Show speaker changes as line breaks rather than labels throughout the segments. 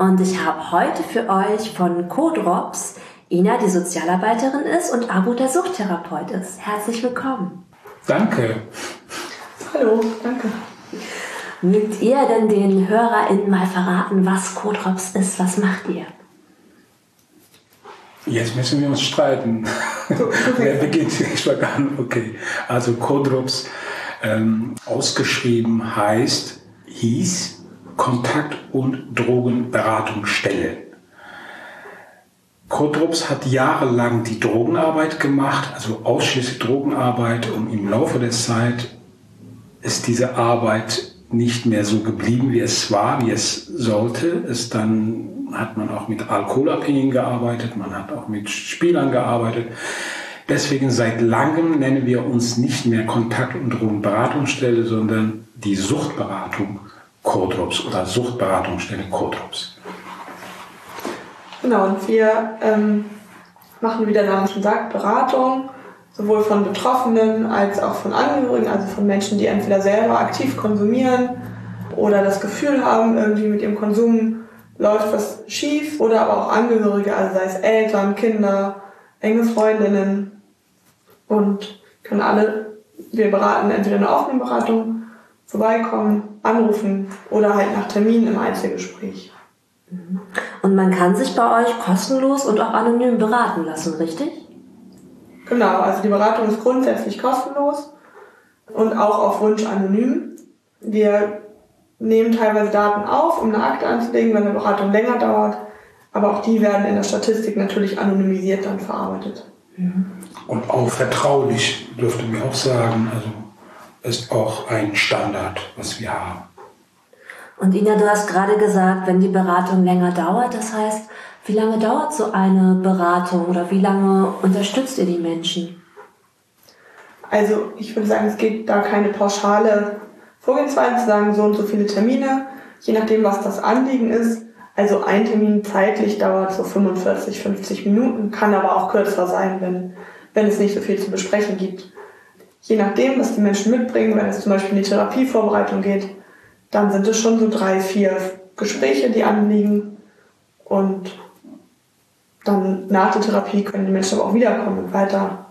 Und ich habe heute für euch von Codrops Ina, die Sozialarbeiterin ist und Abu der Suchttherapeut ist. Herzlich willkommen.
Danke.
Hallo, danke. Mögt ihr denn den HörerInnen mal verraten, was Codrops ist? Was macht ihr?
Jetzt müssen wir uns streiten. Wer beginnt? Ich war gar nicht. Okay. Also Codrops ähm, ausgeschrieben heißt, hieß Kontakt- und Drogenberatungsstelle. Codrops hat jahrelang die Drogenarbeit gemacht, also ausschließlich Drogenarbeit und im Laufe der Zeit ist diese Arbeit nicht mehr so geblieben, wie es war, wie es sollte. Es dann hat man auch mit Alkoholabhängigen gearbeitet, man hat auch mit Spielern gearbeitet. Deswegen seit langem nennen wir uns nicht mehr Kontakt- und Drogenberatungsstelle, sondern die Suchtberatung Codrops oder Suchtberatungsstelle Codrops.
Genau, und wir ähm, machen, wie der Name schon sagt, Beratung, sowohl von Betroffenen als auch von Angehörigen, also von Menschen, die entweder selber aktiv konsumieren oder das Gefühl haben, irgendwie mit ihrem Konsum läuft was schief, oder aber auch Angehörige, also sei es Eltern, Kinder, enge Freundinnen, und können alle, wir beraten entweder eine offene Beratung, vorbeikommen, anrufen oder halt nach Termin im Einzelgespräch.
Mhm. Und man kann sich bei euch kostenlos und auch anonym beraten lassen, richtig?
Genau, also die Beratung ist grundsätzlich kostenlos und auch auf Wunsch anonym. Wir nehmen teilweise Daten auf, um eine Akte anzulegen, wenn eine Beratung länger dauert, aber auch die werden in der Statistik natürlich anonymisiert dann verarbeitet.
Und auch vertraulich dürfte mir auch sagen, also ist auch ein Standard, was wir haben.
Und Ina, du hast gerade gesagt, wenn die Beratung länger dauert, das heißt, wie lange dauert so eine Beratung oder wie lange unterstützt ihr die Menschen?
Also ich würde sagen, es geht da keine pauschale Vorgehensweise zu sagen, so und so viele Termine, je nachdem, was das Anliegen ist. Also ein Termin zeitlich dauert so 45, 50 Minuten, kann aber auch kürzer sein, wenn, wenn es nicht so viel zu besprechen gibt. Je nachdem, was die Menschen mitbringen, wenn es zum Beispiel in die Therapievorbereitung geht, dann sind es schon so drei, vier Gespräche, die anliegen. Und dann nach der Therapie können die Menschen aber auch wiederkommen und weiter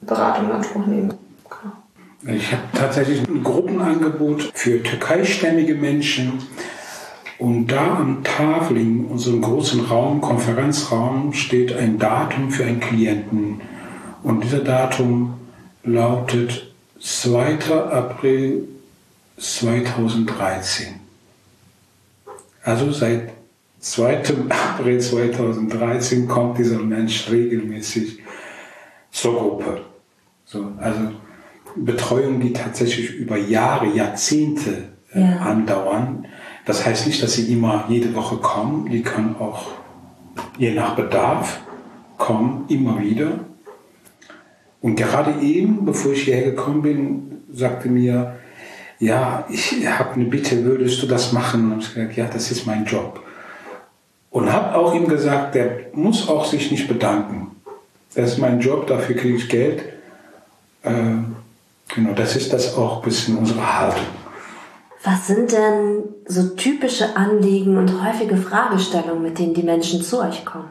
Beratung in Anspruch nehmen.
Genau. Ich habe tatsächlich ein Gruppenangebot für türkeistämmige Menschen. Und da am Tafel in unserem großen Raum, Konferenzraum, steht ein Datum für einen Klienten. Und dieser Datum lautet 2. April 2013. Also seit 2. April 2013 kommt dieser Mensch regelmäßig zur Gruppe. So, also Betreuung, die tatsächlich über Jahre, Jahrzehnte äh, ja. andauern. Das heißt nicht, dass sie immer jede Woche kommen. Die können auch je nach Bedarf kommen, immer wieder. Und gerade eben, bevor ich hierher gekommen bin, sagte mir ja, ich habe eine Bitte, würdest du das machen? Und ich gesagt, ja, das ist mein Job. Und habe auch ihm gesagt, der muss auch sich nicht bedanken. Das ist mein Job, dafür kriege ich Geld. Äh, genau, das ist das auch ein bisschen unsere Haltung.
Was sind denn so typische Anliegen und häufige Fragestellungen, mit denen die Menschen zu euch kommen?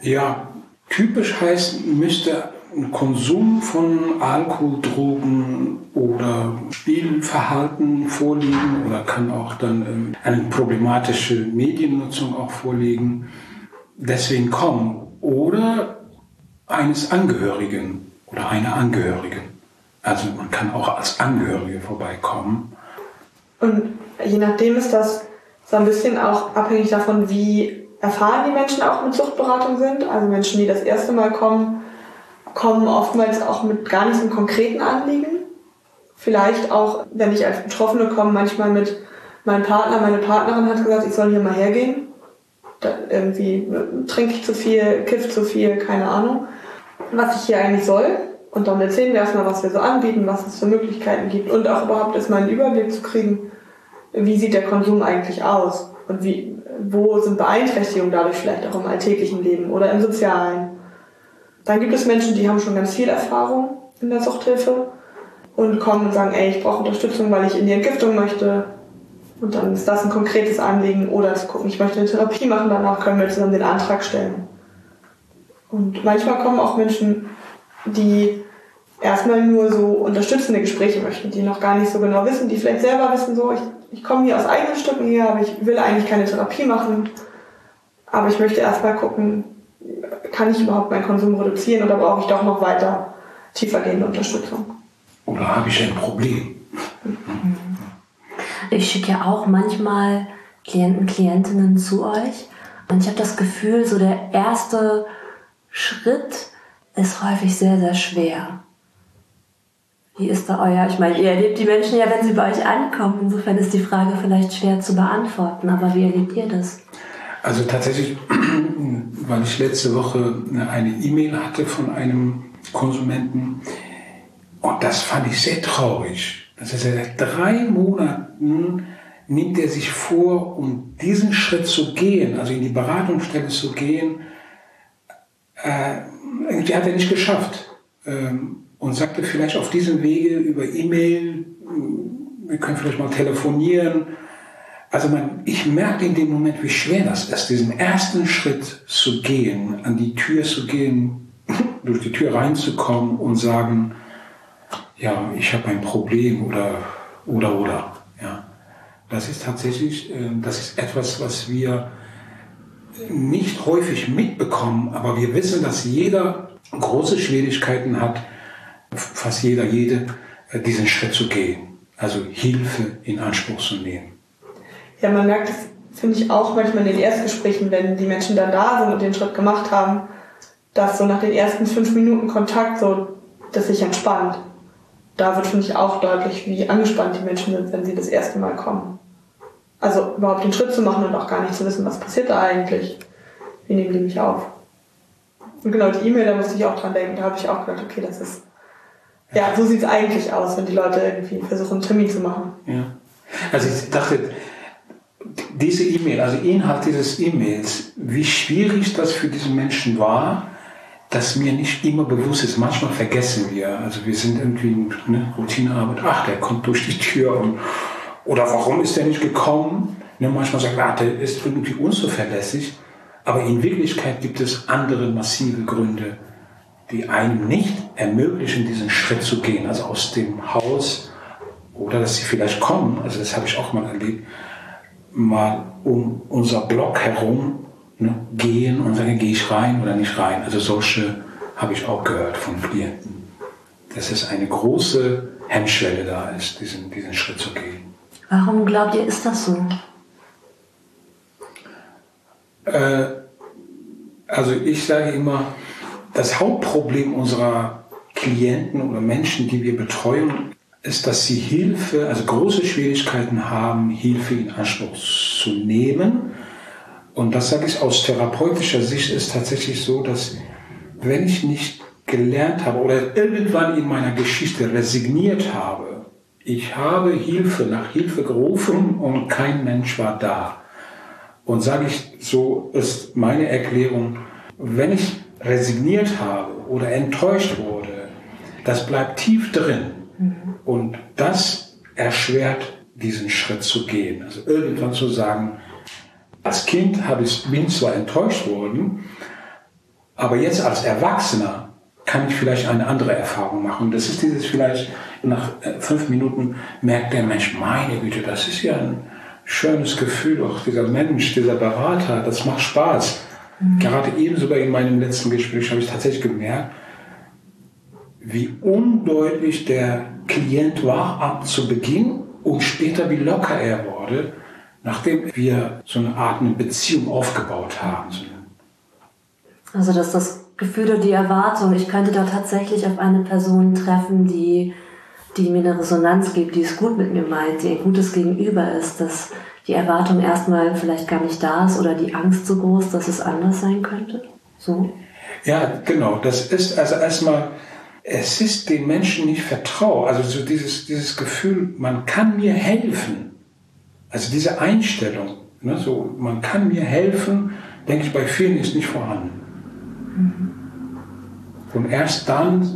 Ja, typisch heißt, müsste ein Konsum von Alkohol, Drogen oder Spielverhalten vorliegen oder kann auch dann ähm, eine problematische Mediennutzung auch vorliegen. Deswegen kommen oder eines Angehörigen oder einer Angehörigen. Also man kann auch als Angehörige vorbeikommen.
Und je nachdem ist das so ein bisschen auch abhängig davon, wie erfahren die Menschen auch mit Suchtberatung sind. Also Menschen, die das erste Mal kommen, kommen oftmals auch mit gar nicht so einem konkreten Anliegen. Vielleicht auch, wenn ich als Betroffene komme, manchmal mit meinem Partner, meine Partnerin hat gesagt, ich soll hier mal hergehen. da irgendwie trinke ich zu viel, kiff zu viel, keine Ahnung, was ich hier eigentlich soll. Und dann erzählen wir erstmal, was wir so anbieten, was es für Möglichkeiten gibt und auch überhaupt erstmal einen Überblick zu kriegen, wie sieht der Konsum eigentlich aus und wie, wo sind Beeinträchtigungen dadurch vielleicht auch im alltäglichen Leben oder im sozialen. Dann gibt es Menschen, die haben schon ganz viel Erfahrung in der Suchthilfe und kommen und sagen, ey, ich brauche Unterstützung, weil ich in die Entgiftung möchte. Und dann ist das ein konkretes Anliegen oder zu gucken, ich möchte eine Therapie machen, danach können wir zusammen den Antrag stellen. Und manchmal kommen auch Menschen, die erstmal nur so unterstützende Gespräche möchten, die noch gar nicht so genau wissen, die vielleicht selber wissen, so, ich, ich komme hier aus eigenen Stücken her, aber ich will eigentlich keine Therapie machen. Aber ich möchte erstmal gucken, kann ich überhaupt meinen Konsum reduzieren oder brauche ich doch noch weiter tiefergehende Unterstützung?
Oder habe ich ein Problem?
Ich schicke ja auch manchmal Klienten, Klientinnen zu euch und ich habe das Gefühl, so der erste Schritt ist häufig sehr, sehr schwer. Wie ist da euer? Ich meine, ihr erlebt die Menschen ja, wenn sie bei euch ankommen. Insofern ist die Frage vielleicht schwer zu beantworten, aber wie erlebt ihr das?
Also tatsächlich, weil ich letzte Woche eine E-Mail hatte von einem Konsumenten und das fand ich sehr traurig. Das heißt, seit drei Monaten nimmt er sich vor, um diesen Schritt zu gehen, also in die Beratungsstelle zu gehen, äh, irgendwie hat er nicht geschafft. Ähm, und sagte vielleicht auf diesem Wege über E-Mail, wir können vielleicht mal telefonieren. Also man, ich merke in dem Moment, wie schwer das ist, diesen ersten Schritt zu gehen, an die Tür zu gehen, durch die Tür reinzukommen und sagen, ja, ich habe ein Problem oder, oder, oder. Ja. Das ist tatsächlich, äh, das ist etwas, was wir nicht häufig mitbekommen, aber wir wissen, dass jeder große Schwierigkeiten hat, fast jeder, jede, äh, diesen Schritt zu gehen. Also Hilfe in Anspruch zu nehmen.
Ja, man merkt es, finde ich, auch manchmal in den Erstgesprächen, wenn die Menschen dann da sind und den Schritt gemacht haben, dass so nach den ersten fünf Minuten Kontakt so, dass sich entspannt. Da wird, finde ich, auch deutlich, wie angespannt die Menschen sind, wenn sie das erste Mal kommen. Also überhaupt den Schritt zu machen und auch gar nicht zu wissen, was passiert da eigentlich. Wie nehmen die mich auf? Und genau, die E-Mail, da musste ich auch dran denken. Da habe ich auch gedacht, okay, das ist ja, so sieht es eigentlich aus, wenn die Leute irgendwie versuchen, einen Termin zu machen.
Ja. Also ich dachte, diese E-Mail, also Inhalt dieses E-Mails, wie schwierig das für diesen Menschen war, dass mir nicht immer bewusst ist. Manchmal vergessen wir. Also wir sind irgendwie eine Routinearbeit. Ach, der kommt durch die Tür und oder warum ist der nicht gekommen? Ne, manchmal sagt man, ah, der ist irgendwie unzuverlässig. Aber in Wirklichkeit gibt es andere massive Gründe, die einem nicht ermöglichen, diesen Schritt zu gehen, also aus dem Haus oder dass sie vielleicht kommen, also das habe ich auch mal erlebt, mal um unser Block herum ne, gehen und sagen, gehe ich rein oder nicht rein. Also solche habe ich auch gehört von Klienten, dass es eine große Hemmschwelle da ist, diesen, diesen Schritt zu gehen.
Warum glaubt ihr, ist das so?
Äh, also ich sage immer, das Hauptproblem unserer Klienten oder Menschen, die wir betreuen, ist, dass sie Hilfe, also große Schwierigkeiten haben, Hilfe in Anspruch zu nehmen. Und das sage ich aus therapeutischer Sicht ist tatsächlich so, dass wenn ich nicht gelernt habe oder irgendwann in meiner Geschichte resigniert habe, ich habe Hilfe nach Hilfe gerufen und kein Mensch war da. Und sage ich, so ist meine Erklärung, wenn ich resigniert habe oder enttäuscht wurde, das bleibt tief drin. Mhm. Und das erschwert diesen Schritt zu gehen. Also irgendwann zu sagen, als Kind habe ich, bin zwar enttäuscht worden, aber jetzt als Erwachsener kann ich vielleicht eine andere Erfahrung machen. Das ist dieses vielleicht, nach äh, fünf Minuten merkt der Mensch, meine Güte, das ist ja ein schönes Gefühl, auch dieser Mensch, dieser Berater, das macht Spaß. Gerade eben sogar in meinem letzten Gespräch habe ich tatsächlich gemerkt, wie undeutlich der Klient war ab zu Beginn und später wie locker er wurde, nachdem wir so eine Art eine Beziehung aufgebaut haben.
Also dass das Gefühl oder die Erwartung, ich könnte da tatsächlich auf eine Person treffen, die, die mir eine Resonanz gibt, die es gut mit mir meint, die ein gutes Gegenüber ist, dass die Erwartung erstmal vielleicht gar nicht da ist oder die Angst so groß, dass es anders sein könnte? So?
Ja, genau. Das ist also erstmal, es ist den Menschen nicht vertraut. Also so dieses, dieses Gefühl, man kann mir helfen. Also diese Einstellung, ne, so, man kann mir helfen, denke ich, bei vielen ist nicht vorhanden. Mhm. Und erst dann,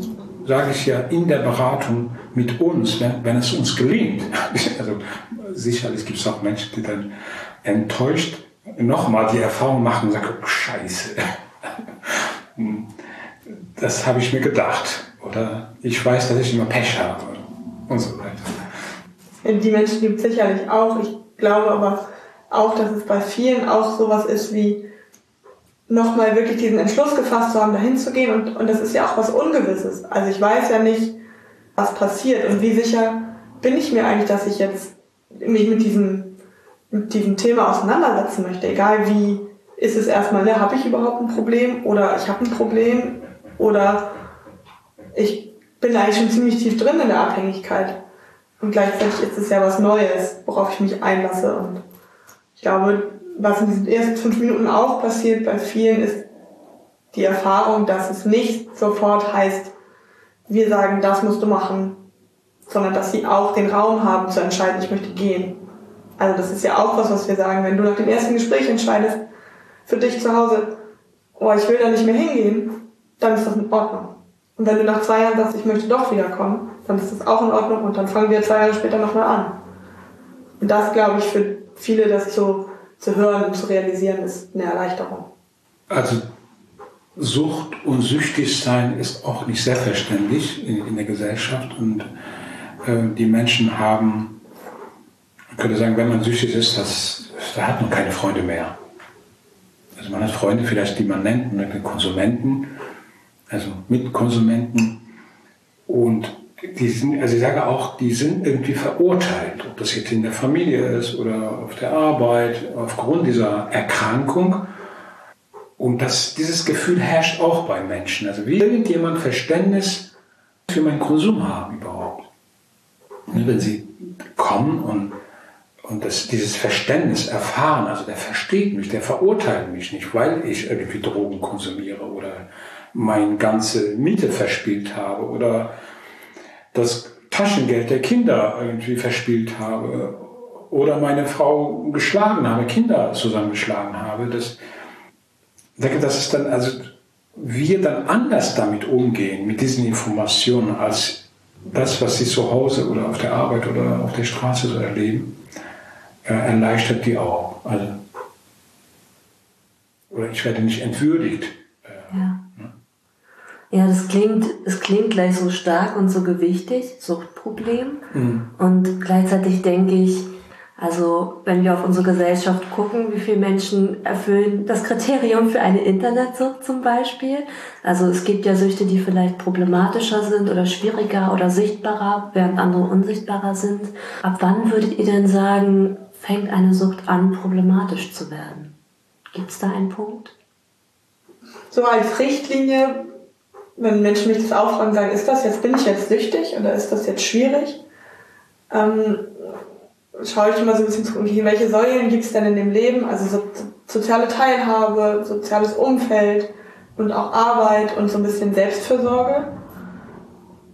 sage ich ja, in der Beratung mit uns, wenn, wenn es uns gelingt, also sicherlich gibt es auch Menschen, die dann enttäuscht nochmal die Erfahrung machen und sagen, oh, scheiße, das habe ich mir gedacht. Oder ich weiß, dass ich immer Pech habe und so weiter.
Die Menschen gibt es sicherlich auch. Ich glaube aber auch, dass es bei vielen auch sowas ist wie nochmal wirklich diesen Entschluss gefasst zu haben, dahin zu gehen. Und, und das ist ja auch was Ungewisses. Also ich weiß ja nicht, was passiert und wie sicher bin ich mir eigentlich, dass ich jetzt mich mit diesem, mit diesem Thema auseinandersetzen möchte. Egal wie ist es erstmal, ne, habe ich überhaupt ein Problem oder ich habe ein Problem oder ich bin eigentlich schon ziemlich tief drin in der Abhängigkeit. Und gleichzeitig ist es ja was Neues, worauf ich mich einlasse. Und ich glaube, was in diesen ersten fünf Minuten auch passiert bei vielen, ist die Erfahrung, dass es nicht sofort heißt, wir sagen, das musst du machen, sondern dass sie auch den Raum haben zu entscheiden, ich möchte gehen. Also das ist ja auch was, was wir sagen, wenn du nach dem ersten Gespräch entscheidest, für dich zu Hause, oh, ich will da nicht mehr hingehen, dann ist das in Ordnung. Und wenn du nach zwei Jahren sagst, ich möchte doch wiederkommen, dann ist das auch in Ordnung und dann fangen wir zwei Jahre später nochmal an. Und das, glaube ich, für viele das zu, zu hören und zu realisieren, ist eine Erleichterung.
Also Sucht und süchtig sein ist auch nicht selbstverständlich in, in der Gesellschaft und äh, die Menschen haben, man könnte sagen, wenn man süchtig ist, das, da hat man keine Freunde mehr. Also man hat Freunde vielleicht, die man nennt, man nennt Konsumenten, also Mitkonsumenten. Und die sind, also ich sage auch, die sind irgendwie verurteilt, ob das jetzt in der Familie ist oder auf der Arbeit, aufgrund dieser Erkrankung. Und das, dieses Gefühl herrscht auch bei Menschen. Also wie irgendjemand Verständnis für meinen Konsum haben überhaupt. Wenn sie kommen und und das, dieses Verständnis erfahren, also der versteht mich, der verurteilt mich nicht, weil ich irgendwie Drogen konsumiere oder meine ganze Miete verspielt habe oder das Taschengeld der Kinder irgendwie verspielt habe oder meine Frau geschlagen habe, Kinder zusammengeschlagen habe. Das, denke, das ist dann, also wir dann anders damit umgehen, mit diesen Informationen, als das, was sie zu Hause oder auf der Arbeit oder auf der Straße so erleben äh, erleichtert die auch. Also, oder ich werde nicht entwürdigt.
Äh, ja. Ne? Ja, das klingt, es klingt gleich so stark und so gewichtig, Suchtproblem. Mhm. Und gleichzeitig denke ich, also wenn wir auf unsere Gesellschaft gucken, wie viele Menschen erfüllen das Kriterium für eine Internetsucht zum Beispiel. Also es gibt ja Süchte, die vielleicht problematischer sind oder schwieriger oder sichtbarer, während andere unsichtbarer sind. Ab wann würdet ihr denn sagen, fängt eine Sucht an, problematisch zu werden? Gibt es da einen Punkt?
So als Richtlinie, wenn Menschen mich das auffragen, sagen, ist das jetzt, bin ich jetzt süchtig oder ist das jetzt schwierig? Ähm, schaue ich immer so ein bisschen zurück, welche Säulen gibt es denn in dem Leben? Also so, soziale Teilhabe, soziales Umfeld und auch Arbeit und so ein bisschen Selbstfürsorge,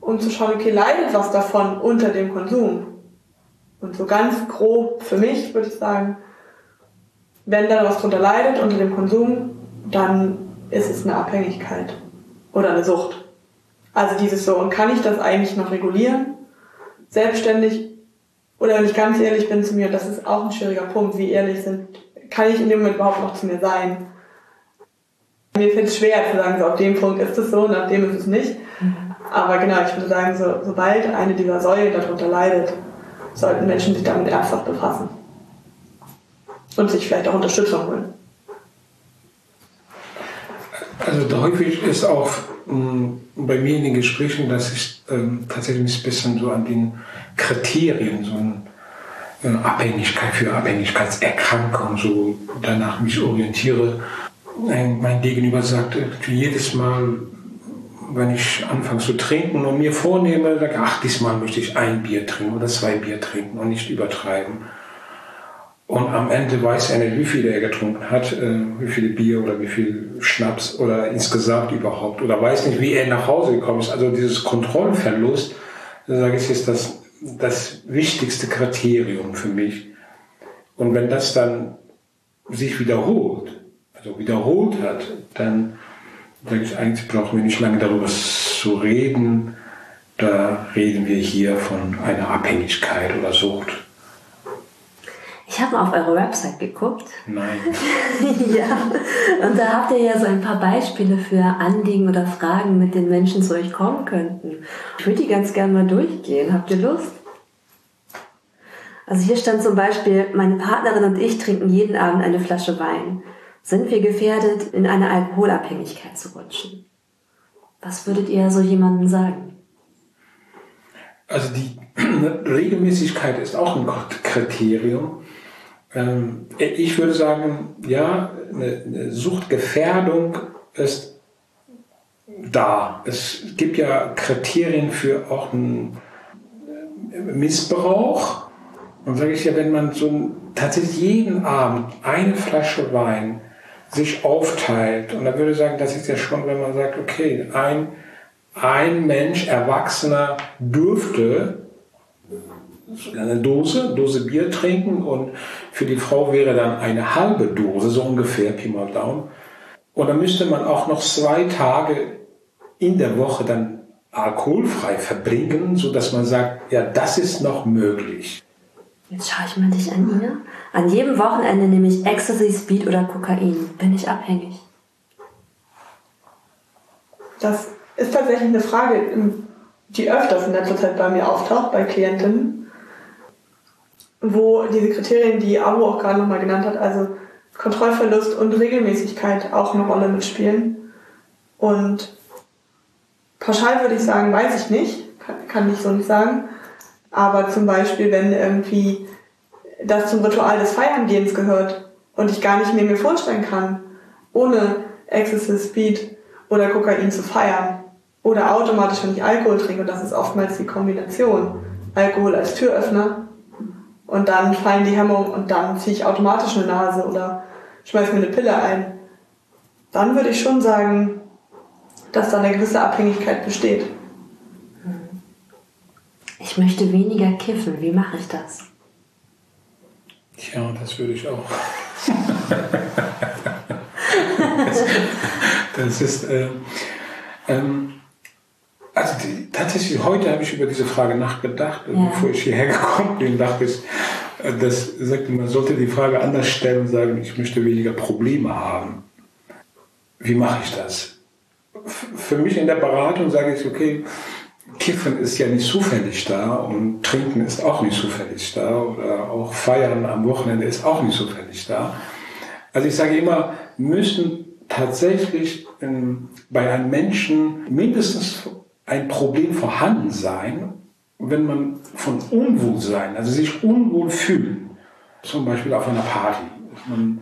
um zu schauen, okay, leidet was davon unter dem Konsum? Und so ganz grob für mich würde ich sagen, wenn da was drunter leidet unter dem Konsum, dann ist es eine Abhängigkeit oder eine Sucht. Also dieses so, und kann ich das eigentlich noch regulieren? Selbstständig? Oder wenn ich ganz ehrlich bin zu mir, das ist auch ein schwieriger Punkt, wie ehrlich sind, kann ich in dem Moment überhaupt noch zu mir sein? Mir fällt es schwer zu sagen, so auf dem Punkt ist es so und auf dem ist es nicht. Mhm. Aber genau, ich würde sagen, so, sobald eine dieser Säulen darunter leidet, sollten Menschen sich damit ernsthaft befassen. Und sich vielleicht auch Unterstützung holen.
Also häufig ist auch ähm, bei mir in den Gesprächen, dass ich ähm, tatsächlich ein bisschen so an den Kriterien, so eine äh, Abhängigkeit für Abhängigkeitserkrankung, so danach mich orientiere. Mein Gegenüber sagt jedes Mal, wenn ich anfange zu trinken und mir vornehme, sage ach, diesmal möchte ich ein Bier trinken oder zwei Bier trinken und nicht übertreiben. Und am Ende weiß er nicht, wie viel er getrunken hat, äh, wie viel Bier oder wie viel Schnaps oder insgesamt überhaupt. Oder weiß nicht, wie er nach Hause gekommen ist. Also dieses Kontrollverlust, sage ich, ist das, das wichtigste Kriterium für mich. Und wenn das dann sich wiederholt, also wiederholt hat, dann sage ich, eigentlich brauchen wir nicht lange darüber zu reden. Da reden wir hier von einer Abhängigkeit oder Sucht.
Ich habe mal auf eure Website geguckt.
Nein.
ja, und da habt ihr ja so ein paar Beispiele für Anliegen oder Fragen, mit denen Menschen zu euch kommen könnten. Ich würde die ganz gerne mal durchgehen. Habt ihr Lust? Also hier stand zum Beispiel, meine Partnerin und ich trinken jeden Abend eine Flasche Wein. Sind wir gefährdet, in eine Alkoholabhängigkeit zu rutschen? Was würdet ihr so jemandem sagen?
Also die Regelmäßigkeit ist auch ein Kriterium. Ähm, ich würde sagen, ja, eine Suchtgefährdung ist da. Es gibt ja Kriterien für auch einen Missbrauch. Und sage ich ja, wenn man so tatsächlich jeden Abend eine Flasche Wein sich aufteilt, und da würde ich sagen, das ist ja schon, wenn man sagt, okay, ein, ein Mensch, Erwachsener, dürfte eine Dose, Dose Bier trinken und für die Frau wäre dann eine halbe Dose, so ungefähr, Pi mal Daumen. Und dann müsste man auch noch zwei Tage in der Woche dann alkoholfrei verbringen, so dass man sagt, ja, das ist noch möglich.
Jetzt schaue ich mal dich an, Ina. An jedem Wochenende nehme ich Ecstasy, Speed oder Kokain. Bin ich abhängig?
Das ist tatsächlich eine Frage, die öfters in letzter Zeit bei mir auftaucht, bei Klientinnen wo diese Kriterien, die Abo auch gerade nochmal genannt hat, also Kontrollverlust und Regelmäßigkeit auch eine Rolle mitspielen. Und pauschal würde ich sagen, weiß ich nicht, kann, ich so nicht sagen. Aber zum Beispiel, wenn irgendwie das zum Ritual des Feiernggehens gehört und ich gar nicht mehr mir vorstellen kann, ohne Excessive Speed oder Kokain zu feiern oder automatisch, wenn ich Alkohol trinke, und das ist oftmals die Kombination, Alkohol als Türöffner und dann fallen die Hemmungen und dann ziehe ich automatisch eine Nase oder schmeiß mir eine Pille ein. Dann würde ich schon sagen, dass da eine gewisse Abhängigkeit besteht.
Ich möchte weniger kiffen. Wie mache ich das?
Tja, das würde ich auch. das, das, ist. Äh, ähm, also die, tatsächlich, heute habe ich über diese Frage nachgedacht, ja. bevor ich hierher gekommen bin, dachte ich, das sagt, man sollte die Frage anders stellen und sagen, ich möchte weniger Probleme haben. Wie mache ich das? Für mich in der Beratung sage ich, okay, Kiffen ist ja nicht zufällig da und Trinken ist auch nicht zufällig da oder auch Feiern am Wochenende ist auch nicht zufällig da. Also ich sage immer, müssen tatsächlich ähm, bei einem Menschen mindestens ein Problem vorhanden sein, wenn man von Unwohlsein, also sich unwohl fühlen, zum Beispiel auf einer Party, man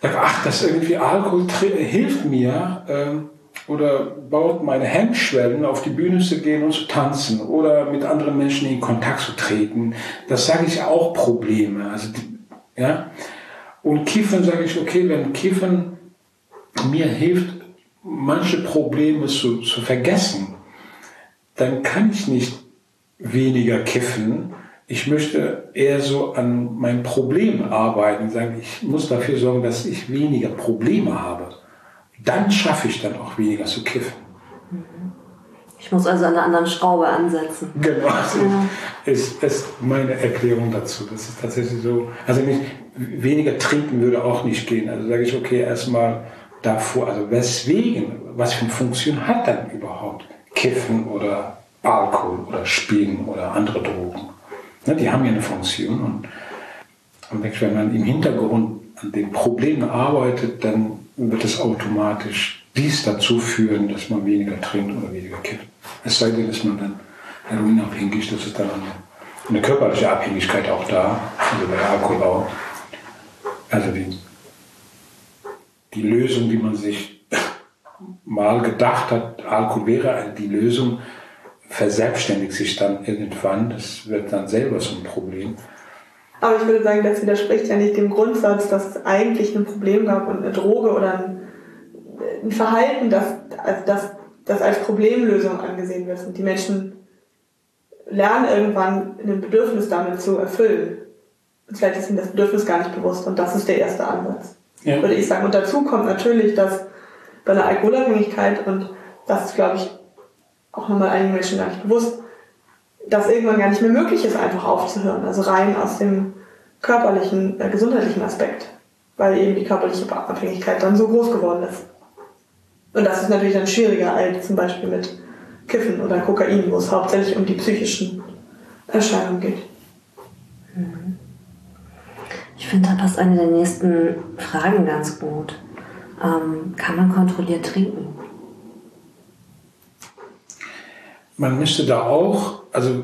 sagt, ach, das irgendwie Alkohol hilft mir, ähm, oder baut meine Hemmschwellen, auf die Bühne zu gehen und zu tanzen oder mit anderen Menschen in Kontakt zu treten. Das sage ich auch Probleme. Also ja. Und Kiffen sage ich, okay, wenn Kiffen mir hilft, manche Probleme zu, zu vergessen, dann kann ich nicht weniger kiffen. Ich möchte eher so an meinem Problem arbeiten, sagen, ich muss dafür sorgen, dass ich weniger Probleme habe. Dann schaffe ich dann auch weniger zu kiffen.
Ich muss also an einer anderen Schraube ansetzen.
Genau, das ja. ist, ist meine Erklärung dazu. Das ist tatsächlich so. Also nicht, weniger trinken würde auch nicht gehen. Also sage ich, okay, erstmal davor, also weswegen, was für eine Funktion hat dann überhaupt Kiffen oder Alkohol oder Spielen oder andere Drogen? Ne, die haben ja eine Funktion und, und wenn man im Hintergrund an den Problemen arbeitet, dann wird es automatisch dies dazu führen, dass man weniger trinkt oder weniger kippt. Es sei denn, dass man dann heroinabhängig, das ist dann eine, eine körperliche Abhängigkeit auch da, also bei Alkohol auch. Also die die Lösung, die man sich mal gedacht hat, Alkohol wäre die Lösung, verselbstständigt sich dann irgendwann. Das wird dann selber so ein Problem.
Aber ich würde sagen, das widerspricht ja nicht dem Grundsatz, dass es eigentlich ein Problem gab und eine Droge oder ein, Verhalten, das, das, das als Problemlösung angesehen wird. Und die Menschen lernen irgendwann ein Bedürfnis damit zu erfüllen. Und vielleicht ist ihnen das Bedürfnis gar nicht bewusst und das ist der erste Ansatz, ja. würde ich sagen. Und dazu kommt natürlich, dass bei einer Alkoholabhängigkeit, und das ist, glaube ich, auch nochmal einigen Menschen gar nicht bewusst, dass irgendwann gar nicht mehr möglich ist, einfach aufzuhören. Also rein aus dem körperlichen, äh, gesundheitlichen Aspekt, weil eben die körperliche Abhängigkeit dann so groß geworden ist. Und das ist natürlich dann schwieriger als zum Beispiel mit Kiffen oder Kokain, wo es hauptsächlich um die psychischen Erscheinungen geht. Mhm.
Ich finde, da passt eine der nächsten Fragen ganz gut. Ähm, kann man kontrolliert trinken?
Man müsste da auch, also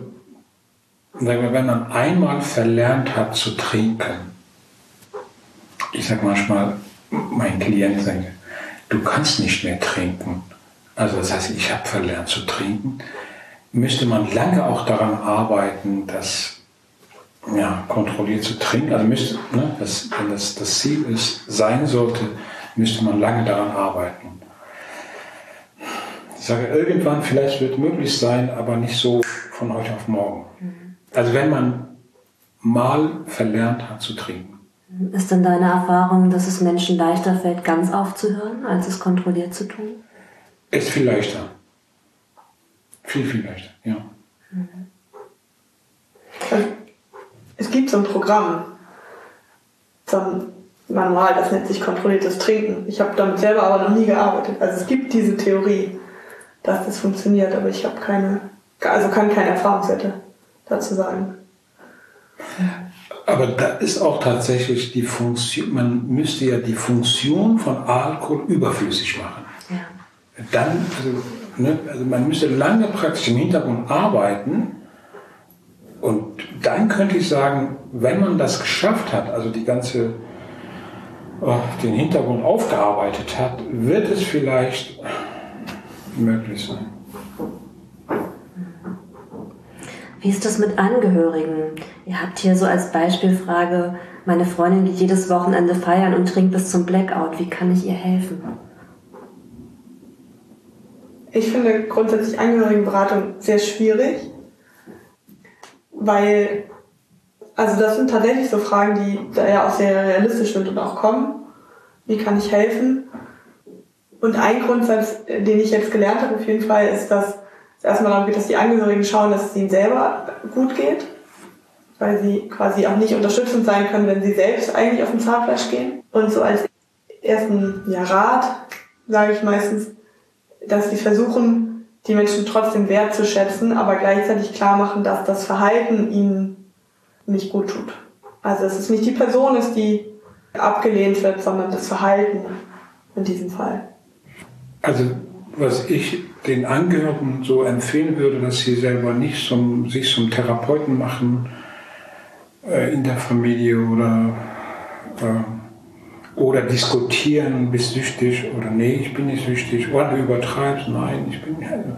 wenn man einmal verlernt hat zu trinken, ich sage manchmal meinen Klienten, sagen, du kannst nicht mehr trinken. Also das heißt, ich habe verlernt zu trinken. Müsste man lange auch daran arbeiten, das ja, kontrolliert zu trinken. Also müsste, ne, das, wenn das das Ziel ist, sein sollte, müsste man lange daran arbeiten. Ich sage, irgendwann vielleicht wird möglich sein, aber nicht so von heute auf morgen. Also wenn man mal verlernt hat zu trinken.
Ist denn deine Erfahrung, dass es Menschen leichter fällt, ganz aufzuhören, als es kontrolliert zu tun?
Ist viel leichter. Viel, viel leichter, ja.
Es gibt so ein Programm, so ein Manual, das nennt sich kontrolliertes Trinken. Ich habe damit selber aber noch nie gearbeitet. Also es gibt diese Theorie, dass das funktioniert, aber ich habe keine, also kann keine Erfahrungswerte dazu sagen.
Aber da ist auch tatsächlich die Funktion, man müsste ja die Funktion von Alkohol überflüssig machen. Ja. Dann, also, ne, also man müsste lange praktisch im Hintergrund arbeiten und dann könnte ich sagen, wenn man das geschafft hat, also die ganze, oh, den Hintergrund aufgearbeitet hat, wird es vielleicht möglich sein.
Wie ist das mit Angehörigen? Ihr habt hier so als Beispielfrage, meine Freundin geht jedes Wochenende feiern und trinkt bis zum Blackout. Wie kann ich ihr helfen?
Ich finde grundsätzlich Angehörigenberatung sehr schwierig, weil, also das sind tatsächlich so Fragen, die da ja auch sehr realistisch sind und auch kommen. Wie kann ich helfen? Und ein Grundsatz, den ich jetzt gelernt habe auf jeden Fall, ist, dass es erstmal darum geht, dass die Angehörigen schauen, dass es ihnen selber gut geht, weil sie quasi auch nicht unterstützend sein können, wenn sie selbst eigentlich auf dem Zahnfleisch gehen. Und so als ersten ja, Rat sage ich meistens, dass sie versuchen, die Menschen trotzdem wertzuschätzen, aber gleichzeitig klar machen, dass das Verhalten ihnen nicht gut tut. Also dass es nicht die Person ist, die abgelehnt wird, sondern das Verhalten in diesem Fall.
Also was ich den Angehörigen so empfehlen würde, dass sie selber nicht zum, sich zum Therapeuten machen äh, in der Familie oder, äh, oder diskutieren, bist süchtig oder nee, ich bin nicht süchtig, oder du übertreibst, nein, ich bin also,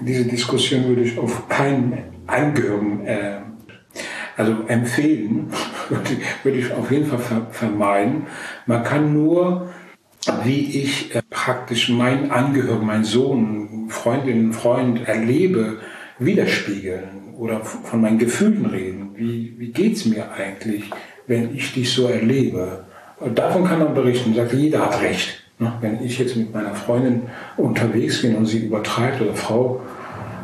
diese Diskussion würde ich auf keinen Angehörigen äh, also empfehlen, würde ich auf jeden Fall vermeiden. Man kann nur wie ich äh, praktisch mein Angehörigen, mein Sohn, Freundin, Freund erlebe, widerspiegeln oder von meinen Gefühlen reden. Wie, wie geht's mir eigentlich, wenn ich dich so erlebe? Und davon kann man berichten. Sagt, jeder hat recht. Ne? Wenn ich jetzt mit meiner Freundin unterwegs bin und sie übertreibt oder Frau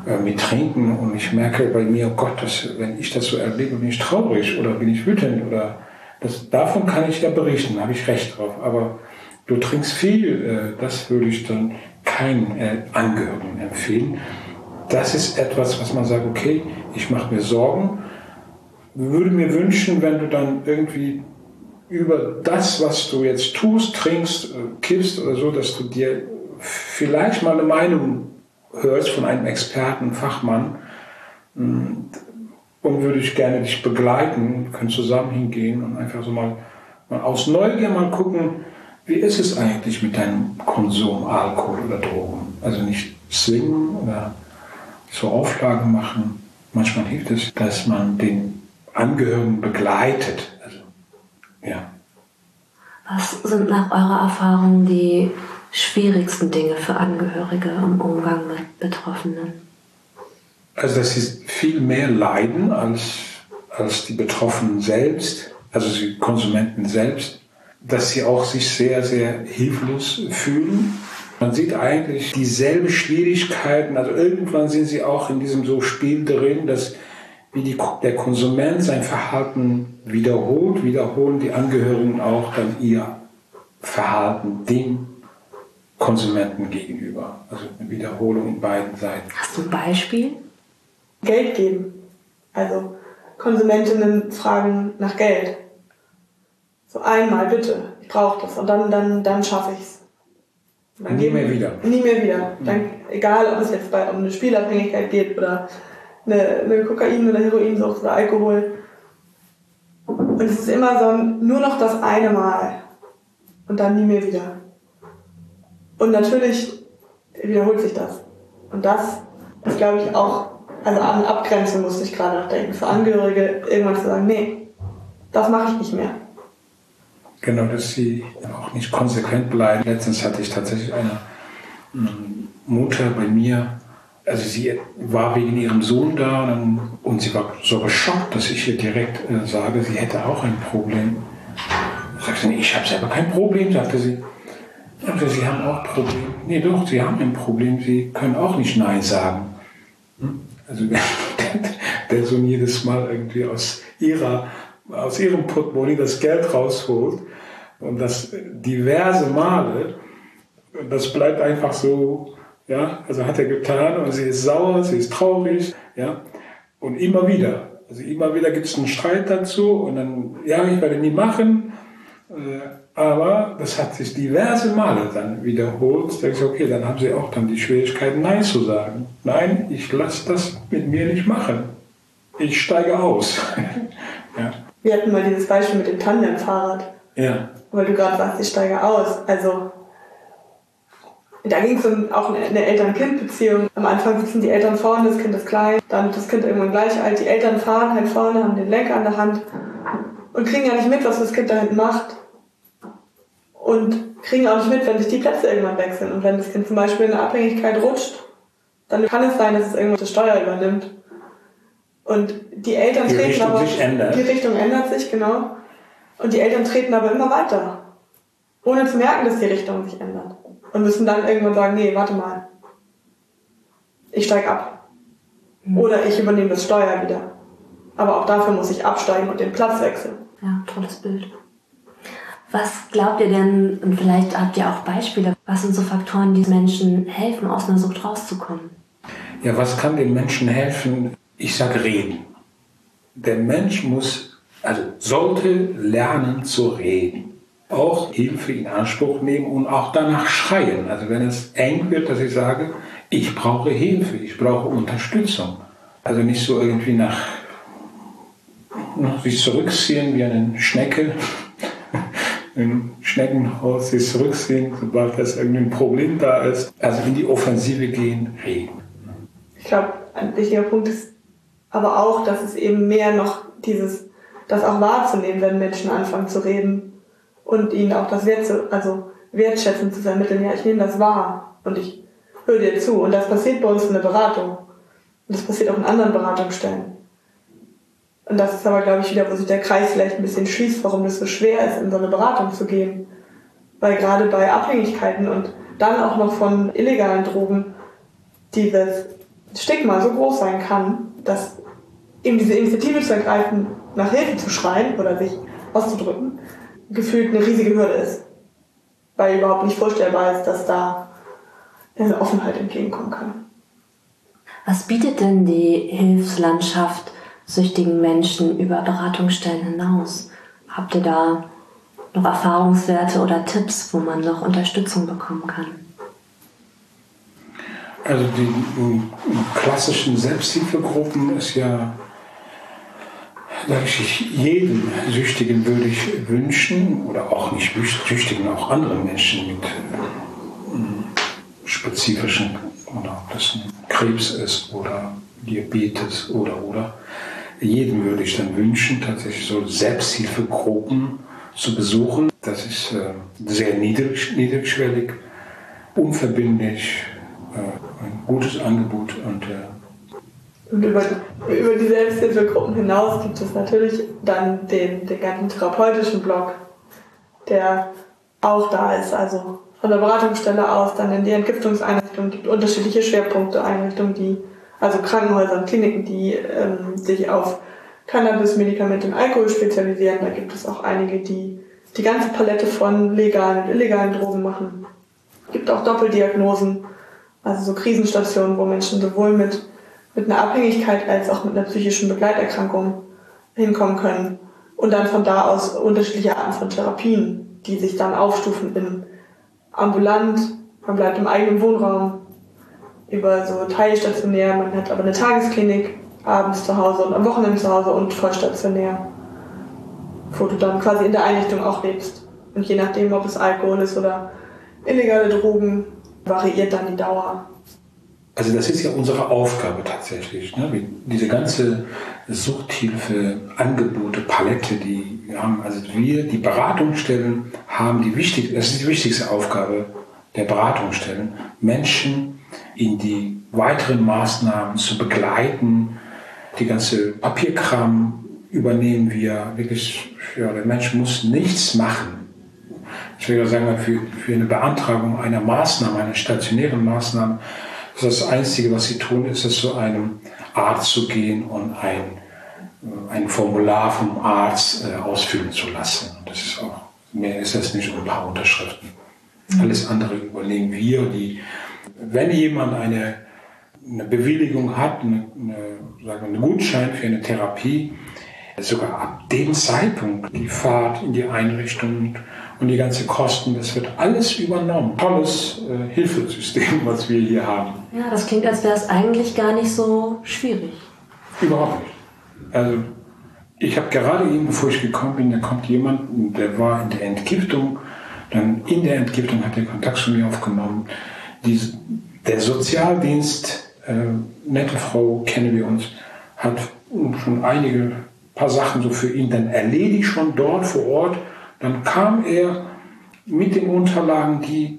äh, mit Trinken und ich merke bei mir, oh Gott, das, wenn ich das so erlebe, bin ich traurig oder bin ich wütend oder das, davon kann ich ja berichten, da habe ich recht drauf. Aber du trinkst viel, äh, das würde ich dann keinen äh, Angehörigen empfehlen. Das ist etwas, was man sagt, okay, ich mache mir Sorgen, würde mir wünschen, wenn du dann irgendwie über das, was du jetzt tust, trinkst, äh, kippst oder so, dass du dir vielleicht mal eine Meinung hörst von einem Experten, Fachmann, hm, und würde ich gerne dich begleiten, können zusammen hingehen und einfach so mal, mal aus Neugier mal gucken, wie ist es eigentlich mit deinem Konsum Alkohol oder Drogen? Also nicht zwingen oder so Auflagen machen. Manchmal hilft es, dass man den Angehörigen begleitet. Ja.
Was sind nach eurer Erfahrung die schwierigsten Dinge für Angehörige im Umgang mit Betroffenen?
Also, dass sie viel mehr leiden als, als die Betroffenen selbst, also die Konsumenten selbst, dass sie auch sich sehr, sehr hilflos fühlen. Man sieht eigentlich dieselben Schwierigkeiten, also irgendwann sind sie auch in diesem so Spiel drin, dass wie die, der Konsument sein Verhalten wiederholt, wiederholen die Angehörigen auch dann ihr Verhalten dem Konsumenten gegenüber. Also eine Wiederholung in beiden Seiten.
Hast du ein Beispiel?
Geld geben. Also Konsumentinnen fragen nach Geld. So einmal bitte, ich brauche das und dann, dann, dann schaffe ich es.
Nie mehr wieder.
Nie mehr wieder. Dann, egal, ob es jetzt bei, um eine Spielabhängigkeit geht oder eine, eine Kokain- oder Heroinsucht oder Alkohol. Und es ist immer so nur noch das eine Mal und dann nie mehr wieder. Und natürlich wiederholt sich das. Und das ist, glaube ich, auch, also an Abgrenzung musste ich gerade nachdenken. Für Angehörige irgendwann zu sagen, nee, das mache ich nicht mehr.
Genau, dass sie auch nicht konsequent bleiben. Letztens hatte ich tatsächlich eine Mutter bei mir, also sie war wegen ihrem Sohn da und sie war so geschockt, dass ich ihr direkt äh, sage, sie hätte auch ein Problem. Sagte sie, ich habe selber kein Problem, sagte sie. Sagte, sie haben auch Probleme. Nee, doch, sie haben ein Problem, sie können auch nicht Nein sagen. Hm? Also der, Sohn jedes Mal irgendwie aus ihrer aus ihrem Portemonnaie das Geld rausholt und das diverse Male, das bleibt einfach so, ja, also hat er getan und sie ist sauer, sie ist traurig, ja, und immer wieder, also immer wieder gibt es einen Streit dazu und dann, ja, ich werde nie machen, äh, aber das hat sich diverse Male dann wiederholt. Da ich, okay, dann haben sie auch dann die Schwierigkeiten, Nein zu sagen. Nein, ich lasse das mit mir nicht machen. Ich steige aus.
ja. Wir hatten mal dieses Beispiel mit dem Tandemfahrrad.
Ja.
Weil du gerade sagst, ich steige aus. Also, da ging es um auch eine Eltern-Kind-Beziehung. Am Anfang sitzen die Eltern vorne, das Kind ist klein, dann das Kind irgendwann gleich alt. Die Eltern fahren halt vorne, haben den Lenker an der Hand und kriegen ja nicht mit, was das Kind da hinten macht. Und kriegen auch nicht mit, wenn sich die Plätze irgendwann wechseln. Und wenn das Kind zum Beispiel in eine Abhängigkeit rutscht, dann kann es sein, dass es irgendwann das Steuer übernimmt. Und die Eltern
die
treten
Richtung
aber.
Sich ändert.
Die Richtung ändert sich, genau. Und die Eltern treten aber immer weiter. Ohne zu merken, dass die Richtung sich ändert. Und müssen dann irgendwann sagen, nee, warte mal. Ich steig ab.
Mhm.
Oder ich übernehme das Steuer wieder. Aber auch dafür muss ich absteigen und den Platz wechseln.
Ja, tolles Bild. Was glaubt ihr denn, und vielleicht habt ihr auch Beispiele, was sind so Faktoren, die Menschen helfen, aus einer Sucht rauszukommen?
Ja, was kann den Menschen helfen? Ich sage reden. Der Mensch muss, also sollte lernen zu reden. Auch Hilfe in Anspruch nehmen und auch danach schreien. Also wenn es eng wird, dass ich sage, ich brauche Hilfe, ich brauche Unterstützung. Also nicht so irgendwie nach, sich zurückziehen wie eine Schnecke im Schneckenhaus sich zurückziehen, sobald das irgendein Problem da ist. Also in die Offensive gehen, reden.
Ich glaube, ein wichtiger Punkt ist aber auch, dass es eben mehr noch dieses, das auch wahrzunehmen, wenn Menschen anfangen zu reden und ihnen auch das Wert zu, also wertschätzen zu vermitteln. Ja, ich nehme das wahr und ich höre dir zu. Und das passiert bei uns in der Beratung. Und das passiert auch in anderen Beratungsstellen. Und das ist aber, glaube ich, wieder, wo sich der Kreis vielleicht ein bisschen schließt, warum es so schwer ist, in so eine Beratung zu gehen. Weil gerade bei Abhängigkeiten und dann auch noch von illegalen Drogen dieses Stigma so groß sein kann, dass eben diese Initiative zu ergreifen, nach Hilfe zu schreien oder sich auszudrücken, gefühlt eine riesige Hürde ist. Weil überhaupt nicht vorstellbar ist, dass da eine Offenheit entgegenkommen kann.
Was bietet denn die Hilfslandschaft süchtigen Menschen über Beratungsstellen hinaus? Habt ihr da noch Erfahrungswerte oder Tipps, wo man noch Unterstützung bekommen kann?
Also die klassischen Selbsthilfegruppen ist ja, sage ich, jedem Süchtigen würde ich wünschen, oder auch nicht Süchtigen, auch anderen Menschen mit spezifischen, oder ob das ein Krebs ist oder Diabetes oder oder, jedem würde ich dann wünschen, tatsächlich so Selbsthilfegruppen zu besuchen. Das ist äh, sehr niedrig, niedrigschwellig, unverbindlich, äh, ein gutes Angebot und äh,
und über, über die Selbsthilfegruppen hinaus gibt es natürlich dann den, den ganzen therapeutischen Block, der auch da ist. Also von der Beratungsstelle aus dann in die Entgiftungseinrichtungen gibt unterschiedliche Schwerpunkte, Einrichtungen, die, also Krankenhäuser und Kliniken, die ähm, sich auf Cannabis, Medikamente und Alkohol spezialisieren. Da gibt es auch einige, die die ganze Palette von legalen und illegalen Drogen machen. Es gibt auch Doppeldiagnosen, also so Krisenstationen, wo Menschen sowohl mit mit einer Abhängigkeit als auch mit einer psychischen Begleiterkrankung hinkommen können. Und dann von da aus unterschiedliche Arten von Therapien, die sich dann aufstufen in ambulant, man bleibt im eigenen Wohnraum, über so teilstationär, man hat aber eine Tagesklinik abends zu Hause und am Wochenende zu Hause und vollstationär, wo du dann quasi in der Einrichtung auch lebst. Und je nachdem, ob es Alkohol ist oder illegale Drogen, variiert dann die Dauer.
Also das ist ja unsere Aufgabe tatsächlich. Ne? Diese ganze Suchthilfe, Angebote, Palette, die wir haben. Also wir, die Beratungsstellen, haben die wichtigste, das ist die wichtigste Aufgabe der Beratungsstellen, Menschen in die weiteren Maßnahmen zu begleiten. Die ganze Papierkram übernehmen wir wirklich. Ja, der Mensch muss nichts machen. Ich will sagen, für, für eine Beantragung einer Maßnahme, einer stationären Maßnahme, das Einzige, was sie tun, ist es zu einem Arzt zu gehen und ein, äh, ein Formular vom Arzt äh, ausfüllen zu lassen. Und das ist auch, mehr ist das nicht, ein paar Unterschriften. Mhm. Alles andere übernehmen wir. Die, wenn jemand eine, eine Bewilligung hat, eine, eine, sagen wir, einen Gutschein für eine Therapie, sogar ab dem Zeitpunkt die Fahrt in die Einrichtung und die ganze Kosten, das wird alles übernommen. Tolles äh, Hilfesystem, was wir hier haben.
Ja, das klingt, als wäre es eigentlich gar nicht so schwierig.
Überhaupt nicht. Also ich habe gerade eben, bevor ich gekommen bin, da kommt jemand, der war in der Entgiftung. Dann in der Entgiftung hat er Kontakt zu mir aufgenommen. Die, der Sozialdienst, äh, nette Frau, kennen wir uns, hat schon einige paar Sachen so für ihn dann erledigt schon dort vor Ort dann kam er mit den Unterlagen, die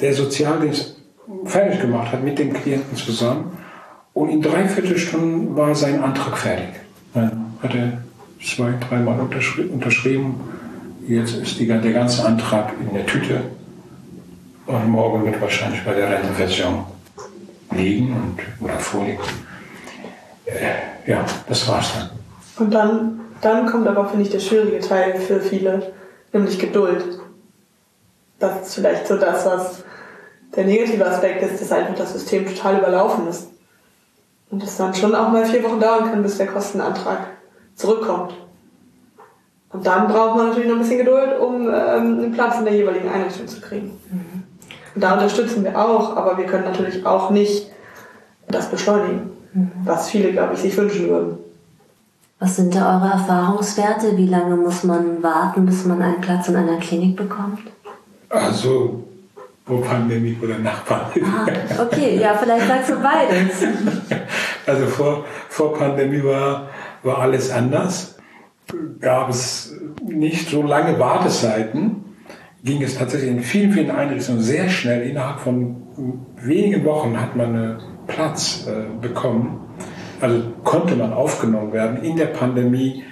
der Sozialdienst fertig gemacht hat, mit dem Klienten zusammen. Und in dreiviertel Stunden war sein Antrag fertig. Dann hat er zwei, dreimal unterschri unterschrieben. Jetzt ist die, der ganze Antrag in der Tüte. Und morgen wird wahrscheinlich bei der Rentenversion liegen und, oder vorliegen. Äh, ja, das war's dann.
Und dann, dann kommt aber, finde ich, der schwierige Teil für viele nämlich Geduld. Das ist vielleicht so das, was der negative Aspekt ist, dass einfach das System total überlaufen ist. Und es dann schon auch mal vier Wochen dauern kann, bis der Kostenantrag zurückkommt. Und dann braucht man natürlich noch ein bisschen Geduld, um ähm, einen Platz in der jeweiligen Einrichtung zu kriegen. Mhm. Und da unterstützen wir auch, aber wir können natürlich auch nicht das beschleunigen, mhm. was viele, glaube ich, sich wünschen würden.
Was sind da eure Erfahrungswerte? Wie lange muss man warten, bis man einen Platz in einer Klinik bekommt?
Also vor Pandemie oder nach Pandemie.
Ah, okay, ja, vielleicht sagst du beides.
Also vor, vor Pandemie war, war alles anders. Gab es nicht so lange Wartezeiten. Ging es tatsächlich in vielen, vielen Einrichtungen sehr schnell. Innerhalb von wenigen Wochen hat man einen Platz äh, bekommen also konnte man aufgenommen werden. In der Pandemie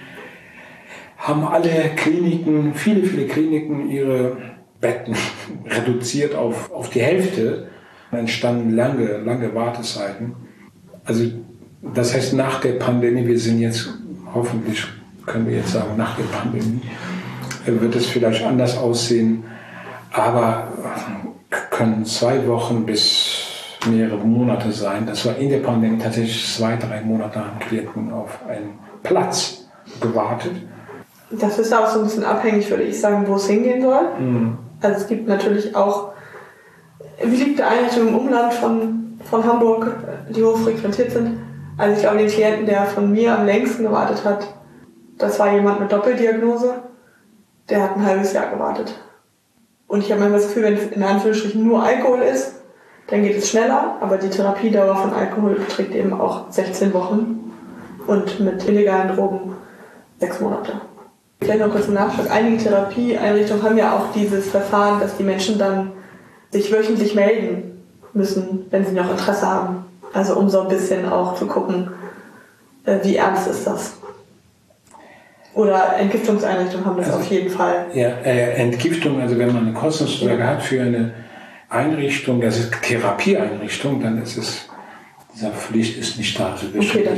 haben alle Kliniken, viele, viele Kliniken ihre Betten reduziert auf, auf die Hälfte. Dann entstanden lange, lange Wartezeiten. Also das heißt, nach der Pandemie, wir sind jetzt, hoffentlich können wir jetzt sagen, nach der Pandemie wird es vielleicht anders aussehen, aber können zwei Wochen bis mehrere Monate sein. Das war in der Pandemie tatsächlich zwei, drei Monate haben Klienten auf einen Platz gewartet.
Das ist auch so ein bisschen abhängig, würde ich sagen, wo es hingehen soll. Mhm. Also es gibt natürlich auch beliebte Einrichtungen im Umland von, von Hamburg, die hoch frequentiert sind. Also ich glaube, den Klienten, der von mir am längsten gewartet hat, das war jemand mit Doppeldiagnose. Der hat ein halbes Jahr gewartet. Und ich habe manchmal das Gefühl, wenn es in Anführungsstrichen nur Alkohol ist, dann geht es schneller, aber die Therapiedauer von Alkohol beträgt eben auch 16 Wochen. und mit illegalen Drogen sechs Monate. Vielleicht noch kurz im Nachschlag. Einige Therapieeinrichtungen haben ja auch dieses Verfahren, dass die Menschen dann sich wöchentlich melden müssen, wenn sie noch Interesse haben. Also um so ein bisschen auch zu gucken, äh, wie ernst ist das. Oder Entgiftungseinrichtungen haben das also, auf jeden Fall.
Ja, äh, Entgiftung, also wenn man eine Kostenzulage hat für eine Einrichtung, das ist Therapieeinrichtung, dann ist es, diese Pflicht ist nicht da. Also, okay,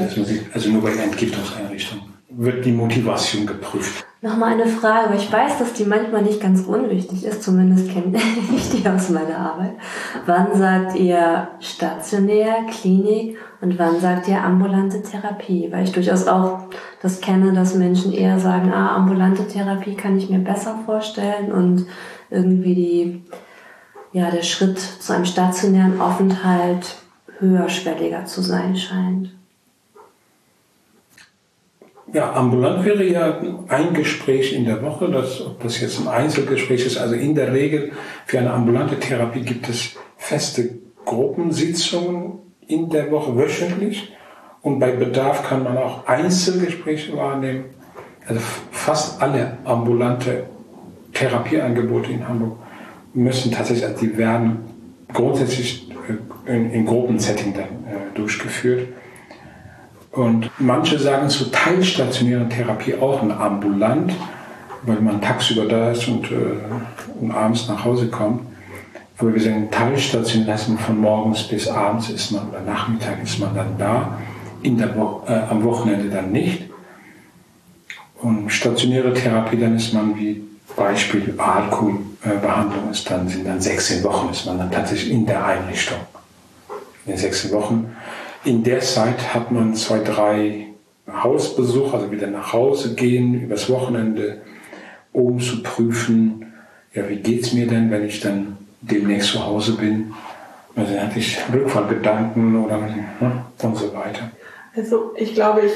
also nur bei Entgiftungseinrichtungen wird die Motivation geprüft.
Nochmal eine Frage, aber ich weiß, dass die manchmal nicht ganz unwichtig ist, zumindest kenne ich die aus meiner Arbeit. Wann sagt ihr stationär, Klinik und wann sagt ihr ambulante Therapie? Weil ich durchaus auch das kenne, dass Menschen eher sagen, ah, ambulante Therapie kann ich mir besser vorstellen und irgendwie die, ja, der Schritt zu einem stationären Aufenthalt höherschwelliger zu sein scheint.
Ja, ambulant wäre ja ein Gespräch in der Woche, das, ob das jetzt ein Einzelgespräch ist. Also in der Regel für eine ambulante Therapie gibt es feste Gruppensitzungen in der Woche wöchentlich. Und bei Bedarf kann man auch Einzelgespräche wahrnehmen. Also fast alle ambulante Therapieangebote in Hamburg müssen tatsächlich, also die werden grundsätzlich äh, in, in Gruppensetting dann äh, durchgeführt. Und manche sagen zur teilstationären Therapie auch ein ambulant, weil man tagsüber da ist und, äh, und abends nach Hause kommt. Aber wir sagen teilstationär, das heißt von morgens bis abends ist man oder Nachmittag ist man dann da, in der Wo äh, am Wochenende dann nicht. Und stationäre Therapie, dann ist man wie Beispiel Alkoholbehandlung ist dann, sind dann 16 Wochen, ist man dann tatsächlich in der Einrichtung. In den 16 Wochen in der Zeit hat man zwei, drei Hausbesuche, also wieder nach Hause gehen, übers Wochenende, um zu prüfen, ja, wie geht's mir denn, wenn ich dann demnächst zu Hause bin? Also hatte ich Rückfallgedanken oder ne, und so weiter.
Also ich glaube, ich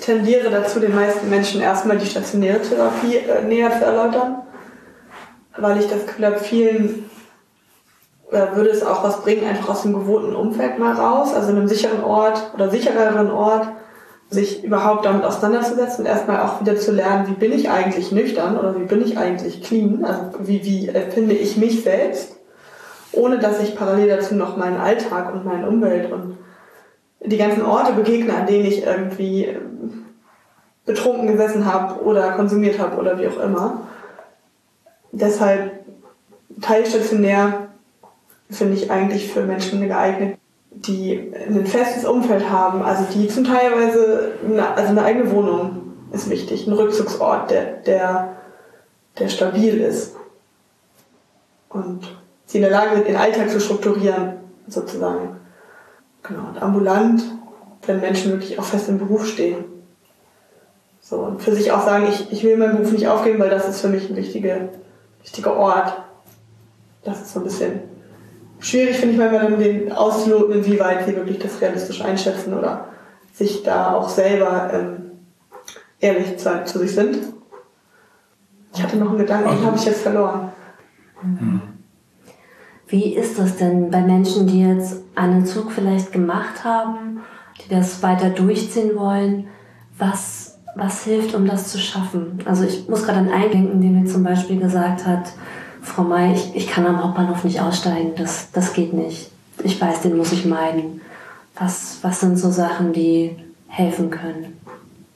tendiere dazu, den meisten Menschen erstmal die stationäre Therapie äh, näher zu erläutern, weil ich das Gefühl habe, vielen würde es auch was bringen, einfach aus dem gewohnten Umfeld mal raus, also in einem sicheren Ort oder sichereren Ort, sich überhaupt damit auseinanderzusetzen und erstmal auch wieder zu lernen, wie bin ich eigentlich nüchtern oder wie bin ich eigentlich clean, also wie, wie finde ich mich selbst, ohne dass ich parallel dazu noch meinen Alltag und meine Umwelt und die ganzen Orte begegne, an denen ich irgendwie betrunken gesessen habe oder konsumiert habe oder wie auch immer. Deshalb teilstationär finde ich eigentlich für Menschen geeignet, die ein festes Umfeld haben, also die zum Teilweise, eine, also eine eigene Wohnung ist wichtig, ein Rückzugsort, der, der, der stabil ist. Und sie in der Lage sind, ihren Alltag zu strukturieren, sozusagen. Genau. Und ambulant, wenn Menschen wirklich auch fest im Beruf stehen. So, und für sich auch sagen, ich, ich will meinen Beruf nicht aufgeben, weil das ist für mich ein wichtiger, wichtiger Ort. Das ist so ein bisschen schwierig finde ich manchmal dann den auszuloten, inwieweit sie wirklich das realistisch einschätzen oder sich da auch selber ähm, ehrlich zu, zu, sich sind. Ich hatte noch einen Gedanken, den habe ich jetzt verloren.
Mhm. Wie ist das denn bei Menschen, die jetzt einen Zug vielleicht gemacht haben, die das weiter durchziehen wollen? Was, was hilft, um das zu schaffen? Also ich muss gerade an einen denken, der mir zum Beispiel gesagt hat, Frau May, ich, ich kann am Hauptbahnhof nicht aussteigen, das, das geht nicht. Ich weiß, den muss ich meiden. Was, was sind so Sachen, die helfen können?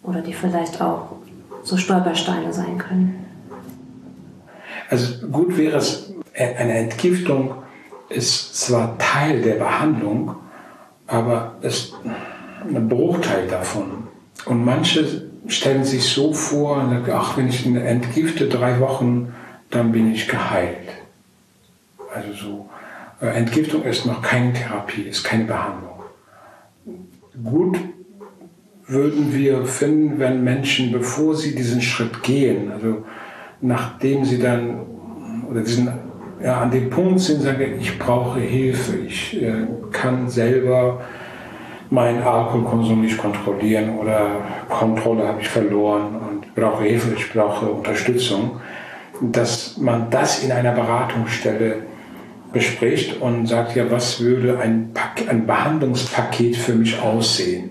Oder die vielleicht auch so Stolpersteine sein können?
Also gut wäre es, eine Entgiftung ist zwar Teil der Behandlung, aber ist ein Bruchteil davon. Und manche stellen sich so vor, ach, wenn ich entgifte drei Wochen, dann bin ich geheilt. Also so, äh, Entgiftung ist noch keine Therapie, ist keine Behandlung. Gut würden wir finden, wenn Menschen, bevor sie diesen Schritt gehen, also nachdem sie dann oder diesen, ja, an dem Punkt sind, sagen, ich brauche Hilfe, ich äh, kann selber meinen Alkoholkonsum nicht kontrollieren oder Kontrolle habe ich verloren und brauche Hilfe, ich brauche Unterstützung dass man das in einer Beratungsstelle bespricht und sagt, ja, was würde ein, Pak ein Behandlungspaket für mich aussehen?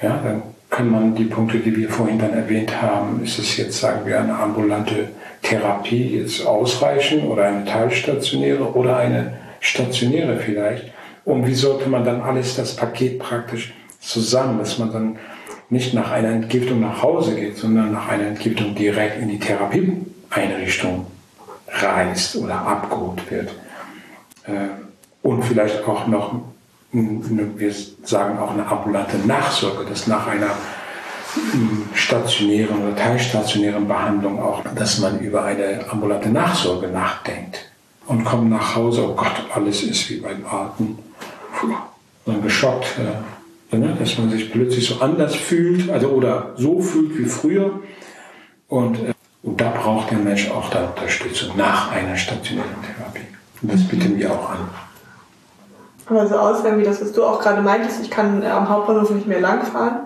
Ja, dann kann man die Punkte, die wir vorhin dann erwähnt haben, ist es jetzt, sagen wir, eine ambulante Therapie jetzt ausreichen oder eine teilstationäre oder eine stationäre vielleicht. Und wie sollte man dann alles, das Paket praktisch zusammen, dass man dann nicht nach einer Entgiftung nach Hause geht, sondern nach einer Entgiftung direkt in die Therapieeinrichtung reist oder abgeholt wird. Äh, und vielleicht auch noch, wir sagen auch eine ambulante Nachsorge, dass nach einer stationären oder teilstationären Behandlung auch, dass man über eine ambulante Nachsorge nachdenkt und kommt nach Hause, oh Gott, alles ist wie beim Alten. Dann geschockt, äh, ne, dass man sich plötzlich so anders fühlt, also oder so fühlt wie früher. Und, äh, und da braucht der Mensch auch da Unterstützung nach einer stationären Therapie. Und das bieten wir auch an.
Aber so Aussagen wie das, was du auch gerade meintest, ich kann am Hauptbahnhof nicht mehr langfahren,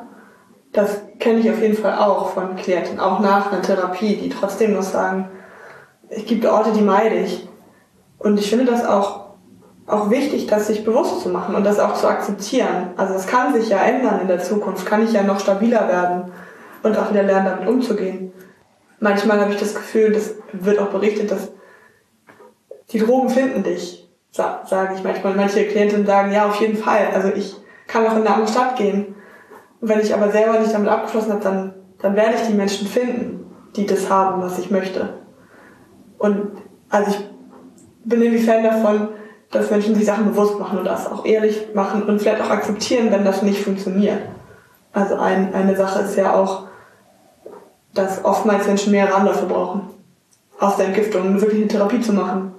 das kenne ich auf jeden Fall auch von Klienten, auch nach einer Therapie, die trotzdem noch sagen, es gibt Orte, die meide ich. Und ich finde das auch, auch wichtig, das sich bewusst zu machen und das auch zu akzeptieren. Also es kann sich ja ändern in der Zukunft, kann ich ja noch stabiler werden und auch wieder lernen, damit umzugehen. Manchmal habe ich das Gefühl, das wird auch berichtet, dass die Drogen finden dich, sage ich manchmal. Manche Klientinnen sagen, ja, auf jeden Fall. Also ich kann auch in eine andere Stadt gehen und wenn ich aber selber nicht damit abgeschlossen habe, dann, dann werde ich die Menschen finden, die das haben, was ich möchte. Und also ich bin irgendwie Fan davon, dass Menschen sich Sachen bewusst machen und das auch ehrlich machen und vielleicht auch akzeptieren, wenn das nicht funktioniert. Also ein, eine Sache ist ja auch, dass oftmals Menschen mehr Anläufe brauchen, aus der Entgiftung wirklich eine Therapie zu machen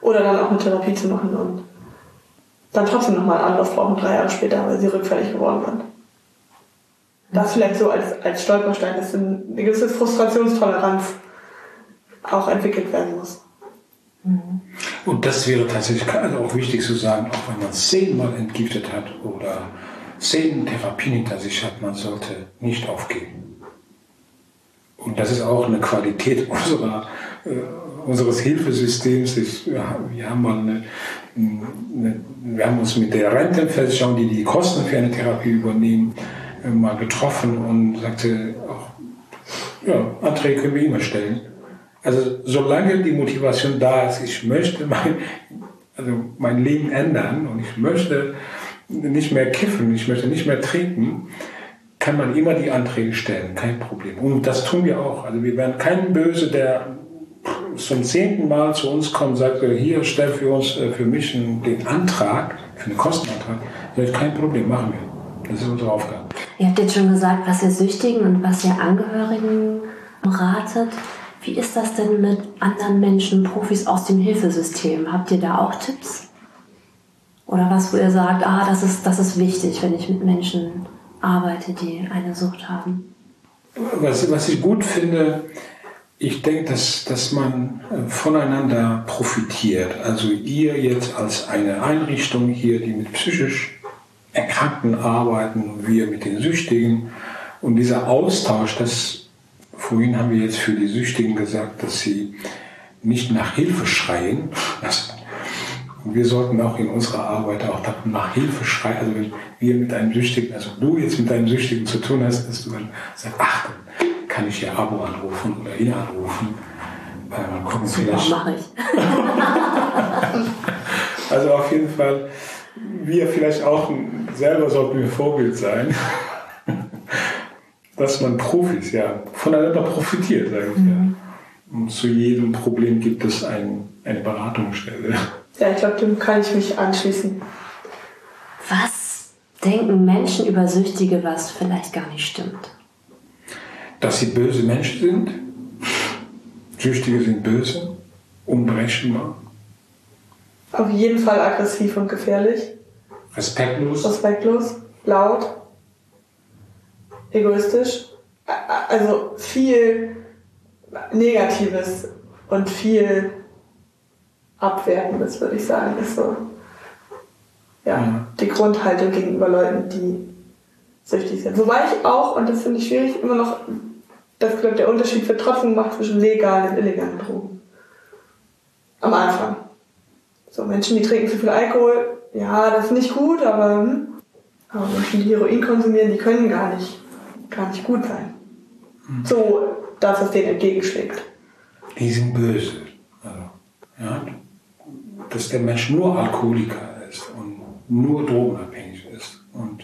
oder dann auch eine Therapie zu machen und dann trotzdem nochmal einen Anlauf brauchen, drei Jahre später, weil sie rückfällig geworden sind das vielleicht so als, als Stolperstein ist, eine gewisse Frustrationstoleranz auch entwickelt werden muss.
Mhm. Und das wäre tatsächlich also auch wichtig zu sagen, auch wenn man zehnmal entgiftet hat oder zehn Therapien hinter sich hat, man sollte nicht aufgeben. Und das ist auch eine Qualität unserer, äh, unseres Hilfesystems. Ich, wir, haben eine, eine, wir haben uns mit der Rentenversicherung, die die Kosten für eine Therapie übernehmen, mal getroffen und sagte auch, ja, Anträge können wir immer stellen. Also solange die Motivation da ist, ich möchte mein, also mein Leben ändern und ich möchte nicht mehr kiffen, ich möchte nicht mehr trinken, kann man immer die Anträge stellen, kein Problem. Und das tun wir auch. Also wir werden keinen böse, der zum zehnten Mal zu uns kommt und sagt, hier stell für uns, äh, für mich den Antrag, für einen Kostenantrag. Das ist kein Problem, machen wir. Das ist unsere Aufgabe.
Ihr habt jetzt schon gesagt, was ihr Süchtigen und was ihr Angehörigen ratet. Wie ist das denn mit anderen Menschen, Profis aus dem Hilfesystem? Habt ihr da auch Tipps? Oder was, wo ihr sagt, ah, das ist, das ist wichtig, wenn ich mit Menschen arbeite, die eine Sucht haben?
Was, was ich gut finde, ich denke, dass, dass man äh, voneinander profitiert. Also ihr jetzt als eine Einrichtung hier, die mit psychisch Erkrankten arbeiten, wir mit den Süchtigen. Und dieser Austausch, das vorhin haben wir jetzt für die Süchtigen gesagt, dass sie nicht nach Hilfe schreien. Das, wir sollten auch in unserer Arbeit auch nach Hilfe schreien. Also wenn wir mit einem Süchtigen, also du jetzt mit einem Süchtigen zu tun hast, dass du dann sagst, ach, dann kann ich ja Abo anrufen oder ihn anrufen. Äh, gucken,
Super, vielleicht. mache ich.
also auf jeden Fall wir vielleicht auch selber sollten wir Vorbild sein, dass man Profis ja voneinander profitiert, sage ich mhm. ja. Und zu jedem Problem gibt es ein, eine Beratungsstelle.
Ja, ich glaube, dem kann ich mich anschließen.
Was denken Menschen über Süchtige, was vielleicht gar nicht stimmt?
Dass sie böse Menschen sind. Süchtige sind böse, unberechenbar.
Auf jeden Fall aggressiv und gefährlich.
Respektlos.
Respektlos, laut, egoistisch. Also viel Negatives und viel Abwertendes, würde ich sagen, ist so ja, mhm. die Grundhaltung gegenüber Leuten, die süchtig sind. Wobei ich auch, und das finde ich schwierig, immer noch, das glaube der Unterschied wird trotzdem gemacht zwischen legalen und illegalen Drogen. Am Anfang. So Menschen, die trinken zu viel Alkohol, ja, das ist nicht gut, aber hm. Aber Menschen, die Heroin konsumieren, die können gar nicht, gar nicht gut sein. So, dass es denen entgegenschlägt.
Die sind böse. Also, ja, dass der Mensch nur Alkoholiker ist und nur drogenabhängig ist und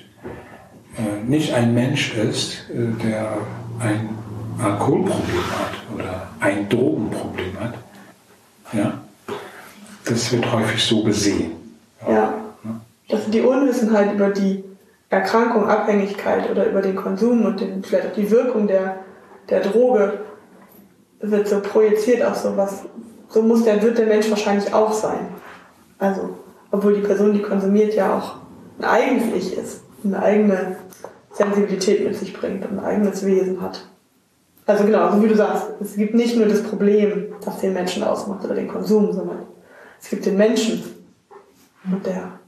äh, nicht ein Mensch ist, äh, der ein Alkoholproblem hat oder ein Drogenproblem hat. Ja, das wird häufig so gesehen.
Ja. ja. Dass die Unwissenheit über die Erkrankung, Abhängigkeit oder über den Konsum und den, vielleicht auch die Wirkung der, der Droge wird so projiziert auf sowas. So muss der, wird der Mensch wahrscheinlich auch sein. Also, obwohl die Person, die konsumiert, ja auch ein eigenes Ich ist, eine eigene Sensibilität mit sich bringt und ein eigenes Wesen hat. Also genau, also wie du sagst, es gibt nicht nur das Problem, das den Menschen ausmacht oder den Konsum, sondern es gibt den Menschen der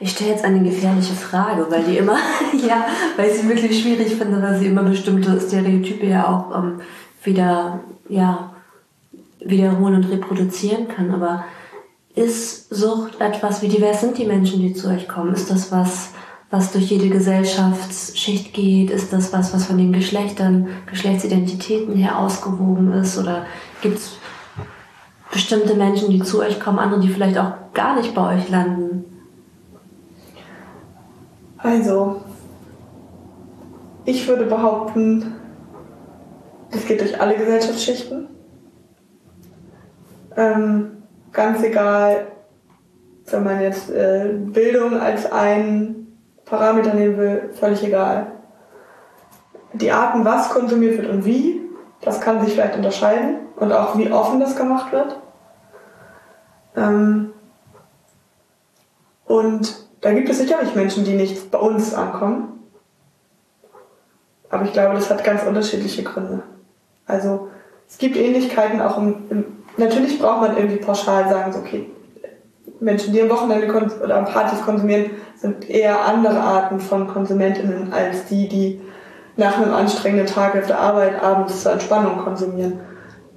ich stelle jetzt eine gefährliche Frage, weil die immer, ja, weil ich sie wirklich schwierig finde, weil sie immer bestimmte Stereotype ja auch ähm, wieder, ja, wiederholen und reproduzieren kann. Aber ist Sucht etwas, wie divers sind die Menschen, die zu euch kommen? Ist das was, was durch jede Gesellschaftsschicht geht? Ist das was, was von den Geschlechtern, Geschlechtsidentitäten her ausgewogen ist? Oder gibt es bestimmte Menschen, die zu euch kommen, andere, die vielleicht auch gar nicht bei euch landen?
Also, ich würde behaupten, das geht durch alle Gesellschaftsschichten. Ähm, ganz egal, wenn man jetzt äh, Bildung als einen Parameter nehmen will, völlig egal. Die Arten, was konsumiert wird und wie, das kann sich vielleicht unterscheiden und auch wie offen das gemacht wird. Ähm, und da gibt es sicherlich Menschen, die nicht bei uns ankommen. Aber ich glaube, das hat ganz unterschiedliche Gründe. Also es gibt Ähnlichkeiten auch im, im natürlich braucht man irgendwie pauschal sagen, so, okay, Menschen, die am Wochenende oder am Partys konsumieren, sind eher andere Arten von KonsumentInnen als die, die nach einem anstrengenden Tag auf der Arbeit abends zur Entspannung konsumieren.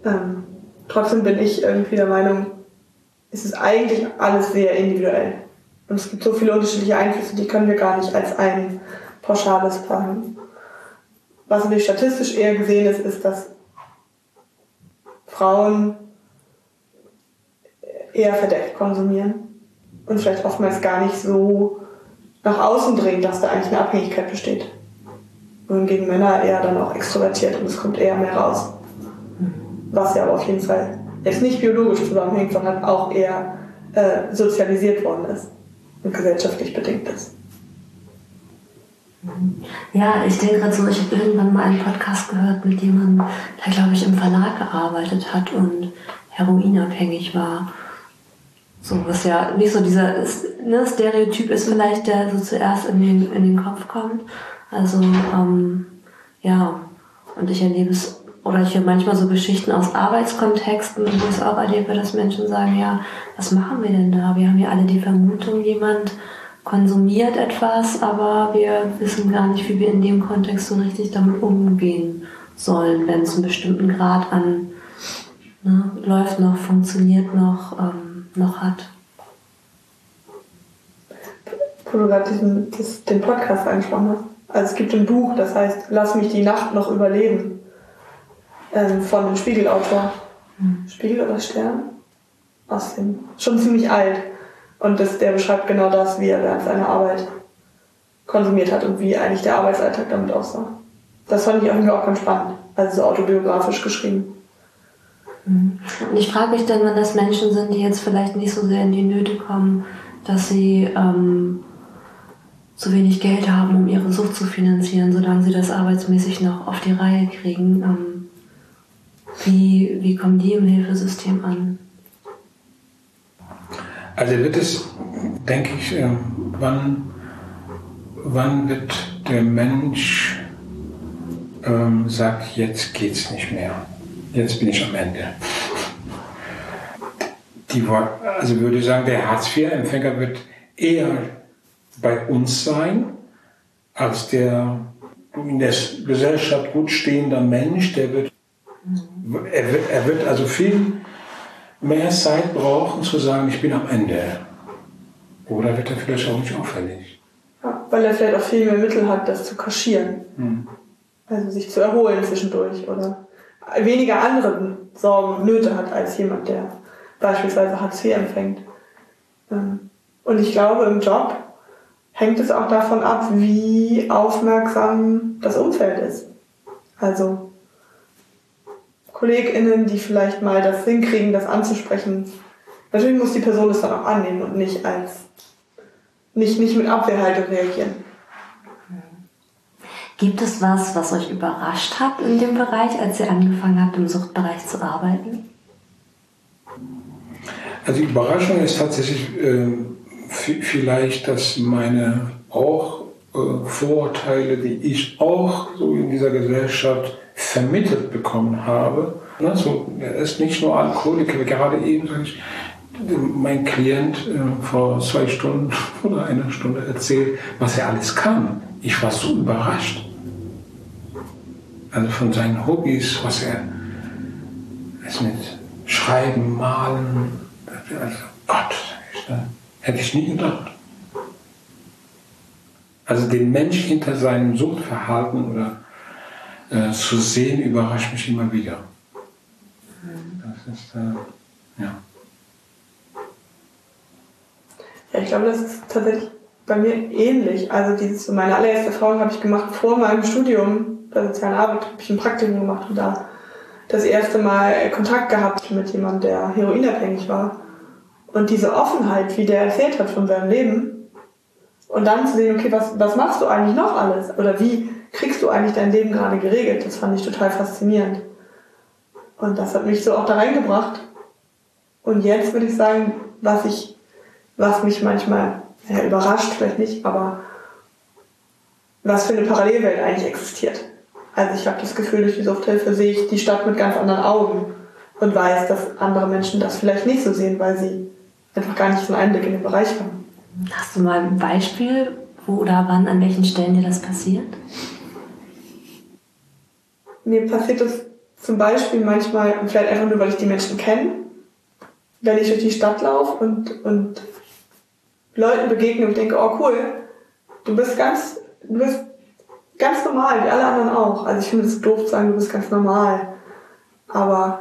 Ähm, trotzdem bin ich irgendwie der Meinung, es ist eigentlich alles sehr individuell. Und es gibt so viele unterschiedliche Einflüsse, die können wir gar nicht als ein pauschales planen. Was natürlich statistisch eher gesehen ist, ist, dass Frauen eher verdeckt konsumieren und vielleicht oftmals gar nicht so nach außen dringen, dass da eigentlich eine Abhängigkeit besteht. Und gegen Männer eher dann auch extrovertiert und es kommt eher mehr raus. Was ja aber auf jeden Fall jetzt nicht biologisch zusammenhängt, sondern auch eher äh, sozialisiert worden ist und gesellschaftlich bedingt ist.
Ja, ich denke gerade so, ich habe irgendwann mal einen Podcast gehört mit jemandem, der, glaube ich, im Verlag gearbeitet hat und heroinabhängig war. So, was ja nicht so dieser ne, Stereotyp ist vielleicht, der so zuerst in den, in den Kopf kommt. Also, ähm, ja, und ich erlebe es oder ich höre manchmal so Geschichten aus Arbeitskontexten, wo ich es auch erlebe, dass Menschen sagen, ja, was machen wir denn da? Wir haben ja alle die Vermutung, jemand konsumiert etwas, aber wir wissen gar nicht, wie wir in dem Kontext so richtig damit umgehen sollen, wenn es einen bestimmten Grad an ne, läuft noch, funktioniert noch, ähm, noch hat.
Wo du gerade den Podcast angesprochen hast. Also es gibt ein Buch, das heißt, lass mich die Nacht noch überleben ähm, von einem Spiegelautor. Mhm. Spiegel oder Stern? Aus dem, schon ziemlich alt. Und das, der beschreibt genau das, wie er während seiner Arbeit konsumiert hat und wie eigentlich der Arbeitsalltag damit aussah. Das fand ich irgendwie auch ganz spannend. Also so autobiografisch geschrieben.
Mhm. Und ich frage mich dann, wenn das Menschen sind, die jetzt vielleicht nicht so sehr in die Nöte kommen, dass sie ähm, zu wenig Geld haben, um ihre Sucht zu finanzieren, solange sie das arbeitsmäßig noch auf die Reihe kriegen. Ähm, wie, wie kommen die im Hilfesystem an?
Also wird es, denke ich, äh, wann, wann wird der Mensch ähm, sagt, jetzt geht's nicht mehr, jetzt bin ich am Ende. Die, also würde ich sagen, der Hartz-IV-Empfänger wird eher bei uns sein, als der in der Gesellschaft gut stehender Mensch, der wird er wird, er wird also viel mehr Zeit brauchen, zu sagen, ich bin am Ende. Oder wird er vielleicht auch nicht auffällig?
Ja. weil er vielleicht auch viel mehr Mittel hat, das zu kaschieren. Mhm. Also sich zu erholen zwischendurch oder weniger andere Sorgen und Nöte hat als jemand, der beispielsweise Hartz IV empfängt. Ähm, und ich glaube, im Job hängt es auch davon ab, wie aufmerksam das Umfeld ist. Also KollegInnen, die vielleicht mal das hinkriegen, das anzusprechen. Natürlich muss die Person das dann auch annehmen und nicht als nicht, nicht mit Abwehrhaltung reagieren.
Gibt es was, was euch überrascht hat in dem Bereich, als ihr angefangen habt, im Suchtbereich zu arbeiten?
Also die Überraschung ist tatsächlich äh, vielleicht, dass meine auch äh, Vorurteile, die ich auch so in dieser Gesellschaft vermittelt bekommen habe, ne, so, er ist nicht nur Alkoholiker, gerade eben ich, mein Klient äh, vor zwei Stunden oder einer Stunde erzählt, was er alles kann. Ich war so überrascht. Also von seinen Hobbys, was er mit Schreiben, Malen, also Gott, hätte ich nie gedacht. Also den Mensch hinter seinem Suchtverhalten oder äh, zu sehen, überrascht mich immer wieder. Das ist, äh, ja.
Ja, ich glaube, das ist tatsächlich bei mir ähnlich. Also dieses, meine allererste Erfahrung habe ich gemacht vor meinem Studium bei sozialen Arbeit, habe ich ein Praktikum gemacht und da das erste Mal Kontakt gehabt mit jemandem, der heroinabhängig war. Und diese Offenheit, wie der erzählt hat von seinem Leben, und dann zu sehen, okay, was, was machst du eigentlich noch alles? Oder wie kriegst du eigentlich dein Leben gerade geregelt? Das fand ich total faszinierend. Und das hat mich so auch da reingebracht. Und jetzt würde ich sagen, was ich, was mich manchmal ja, überrascht, vielleicht nicht, aber was für eine Parallelwelt eigentlich existiert. Also ich habe das Gefühl, durch die Suchthilfe sehe ich die Stadt mit ganz anderen Augen und weiß, dass andere Menschen das vielleicht nicht so sehen, weil sie einfach gar nicht so einen Einblick in den Bereich haben.
Hast du mal ein Beispiel, wo oder wann, an welchen Stellen dir das passiert?
Mir passiert das zum Beispiel manchmal, und vielleicht einfach nur, weil ich die Menschen kenne, wenn ich durch die Stadt laufe und, und Leuten begegne und denke, oh cool, du bist ganz, du bist ganz normal, wie alle anderen auch. Also ich finde es doof zu sagen, du bist ganz normal. Aber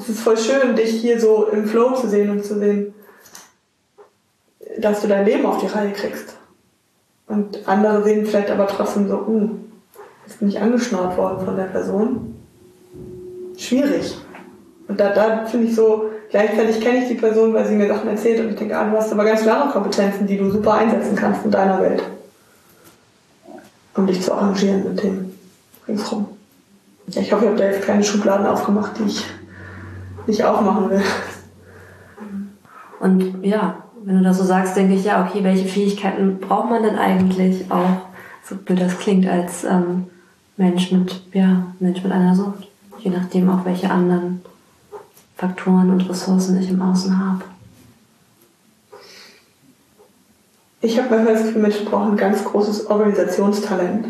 es ist voll schön, dich hier so im Flow zu sehen und zu sehen, dass du dein Leben auf die Reihe kriegst. Und andere sehen vielleicht aber trotzdem so, uh, bin ich angeschnauert worden von der Person. Schwierig. Und da, da finde ich so, gleichzeitig kenne ich die Person, weil sie mir Sachen erzählt und ich denke, ah, du hast aber ganz klare Kompetenzen, die du super einsetzen kannst in deiner Welt um dich zu arrangieren mit dem ringsrum. Ich hoffe, ich habe da jetzt keine Schubladen aufgemacht, die ich nicht aufmachen will.
Und ja, wenn du das so sagst, denke ich, ja, okay, welche Fähigkeiten braucht man denn eigentlich auch, so blöd das klingt, als ähm, Mensch mit, ja, Mensch mit einer Sucht. Je nachdem auch, welche anderen Faktoren und Ressourcen ich im Außen habe.
Ich habe manchmal das Gefühl, Menschen brauchen ein ganz großes Organisationstalent.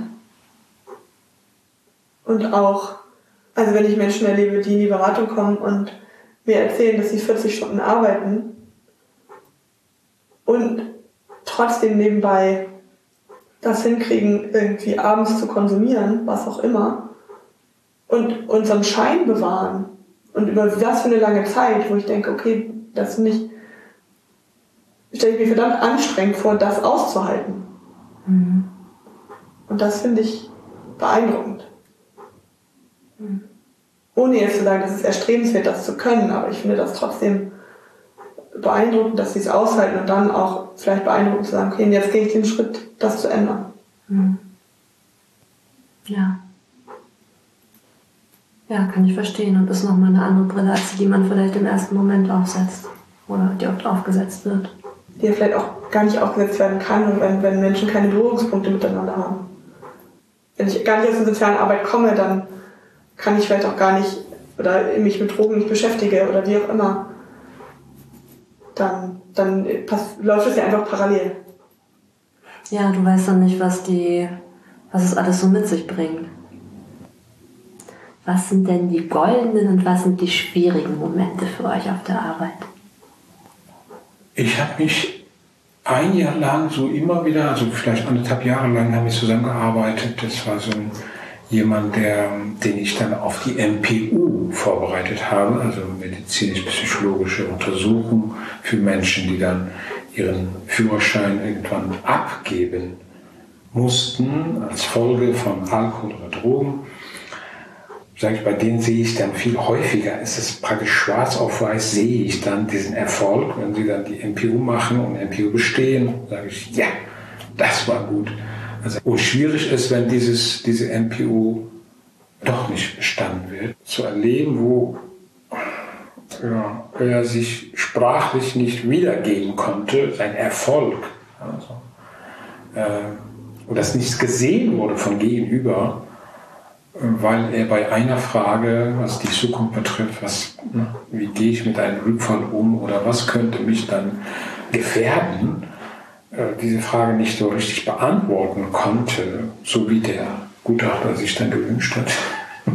Und auch, also wenn ich Menschen erlebe, die in die Beratung kommen und mir erzählen, dass sie 40 Stunden arbeiten und trotzdem nebenbei das hinkriegen, irgendwie abends zu konsumieren, was auch immer, und unseren Schein bewahren. Und über das für eine lange Zeit, wo ich denke, okay, das finde ich stelle ich mir verdammt anstrengend vor, das auszuhalten. Mhm. Und das finde ich beeindruckend. Ohne jetzt zu sagen, dass es erstrebenswert, das zu können, aber ich finde das trotzdem beeindruckend, dass sie es aushalten und dann auch vielleicht beeindruckend zu sagen, okay, jetzt gehe ich den Schritt, das zu ändern. Mhm.
Ja. Ja, kann ich verstehen und ist nochmal eine andere Brille, als die man vielleicht im ersten Moment aufsetzt oder die oft aufgesetzt wird
die ja vielleicht auch gar nicht aufgesetzt werden kann, wenn, wenn Menschen keine Berührungspunkte miteinander haben. Wenn ich gar nicht aus der sozialen Arbeit komme, dann kann ich vielleicht auch gar nicht oder mich mit Drogen nicht beschäftige oder wie auch immer. Dann, dann läuft es ja einfach parallel.
Ja, du weißt dann nicht, was die, was es alles so mit sich bringt. Was sind denn die goldenen und was sind die schwierigen Momente für euch auf der Arbeit?
Ich habe mich ein Jahr lang so immer wieder, also vielleicht anderthalb Jahre lang haben wir zusammengearbeitet. Das war so ein, jemand, der, den ich dann auf die MPU vorbereitet habe, also medizinisch-psychologische Untersuchung für Menschen, die dann ihren Führerschein irgendwann abgeben mussten als Folge von Alkohol oder Drogen. Sage ich, bei denen sehe ich dann viel häufiger, es ist praktisch schwarz auf weiß, sehe ich dann diesen Erfolg, wenn sie dann die MPU machen und MPU bestehen, sage ich, ja, das war gut. Also, und schwierig ist, wenn dieses, diese MPU doch nicht bestanden wird, zu erleben, wo ja, er sich sprachlich nicht wiedergeben konnte, sein Erfolg, also, äh, und dass nichts gesehen wurde von gegenüber, weil er bei einer Frage, was die Zukunft betrifft, was, ne, wie gehe ich mit einem Rückfall um oder was könnte mich dann gefährden, äh, diese Frage nicht so richtig beantworten konnte, so wie der Gutachter sich dann gewünscht hat.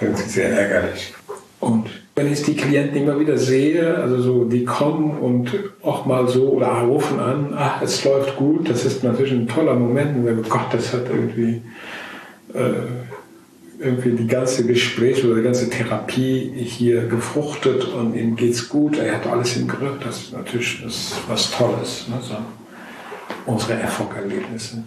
Irgendwie sehr ärgerlich. Und wenn ich die Klienten immer wieder sehe, also so, die kommen und auch mal so oder rufen an, ach, es läuft gut, das ist natürlich ein toller Moment, und wenn Gott, das hat irgendwie äh, irgendwie die ganze Gespräch oder die ganze Therapie hier gefruchtet und ihm geht's gut, er hat alles im Griff. Das ist natürlich das was Tolles. Ne? So unsere Erfolgserlebnisse.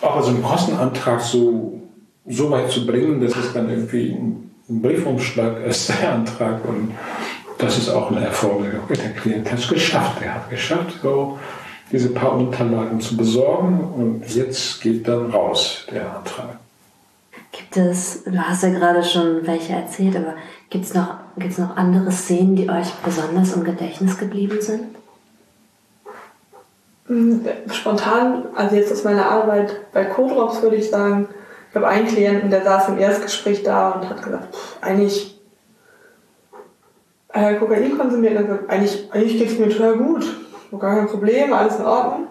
Aber so einen Kostenantrag so, so weit zu bringen, dass es dann irgendwie ein, Briefumschlag ist, der Antrag und das ist auch ein Erfolg. Der Klient hat es geschafft, er hat es geschafft, so diese paar Unterlagen zu besorgen und jetzt geht dann raus der Antrag.
Gibt es, du hast ja gerade schon welche erzählt, aber gibt es noch, noch andere Szenen, die euch besonders im Gedächtnis geblieben sind?
Hm, spontan, also jetzt aus meiner Arbeit bei Codrops würde ich sagen, ich habe einen Klienten, der saß im Erstgespräch da und hat gesagt, pff, eigentlich äh, Kokain konsumiert, und gesagt, eigentlich, eigentlich geht es mir total gut gar kein Problem, alles in Ordnung.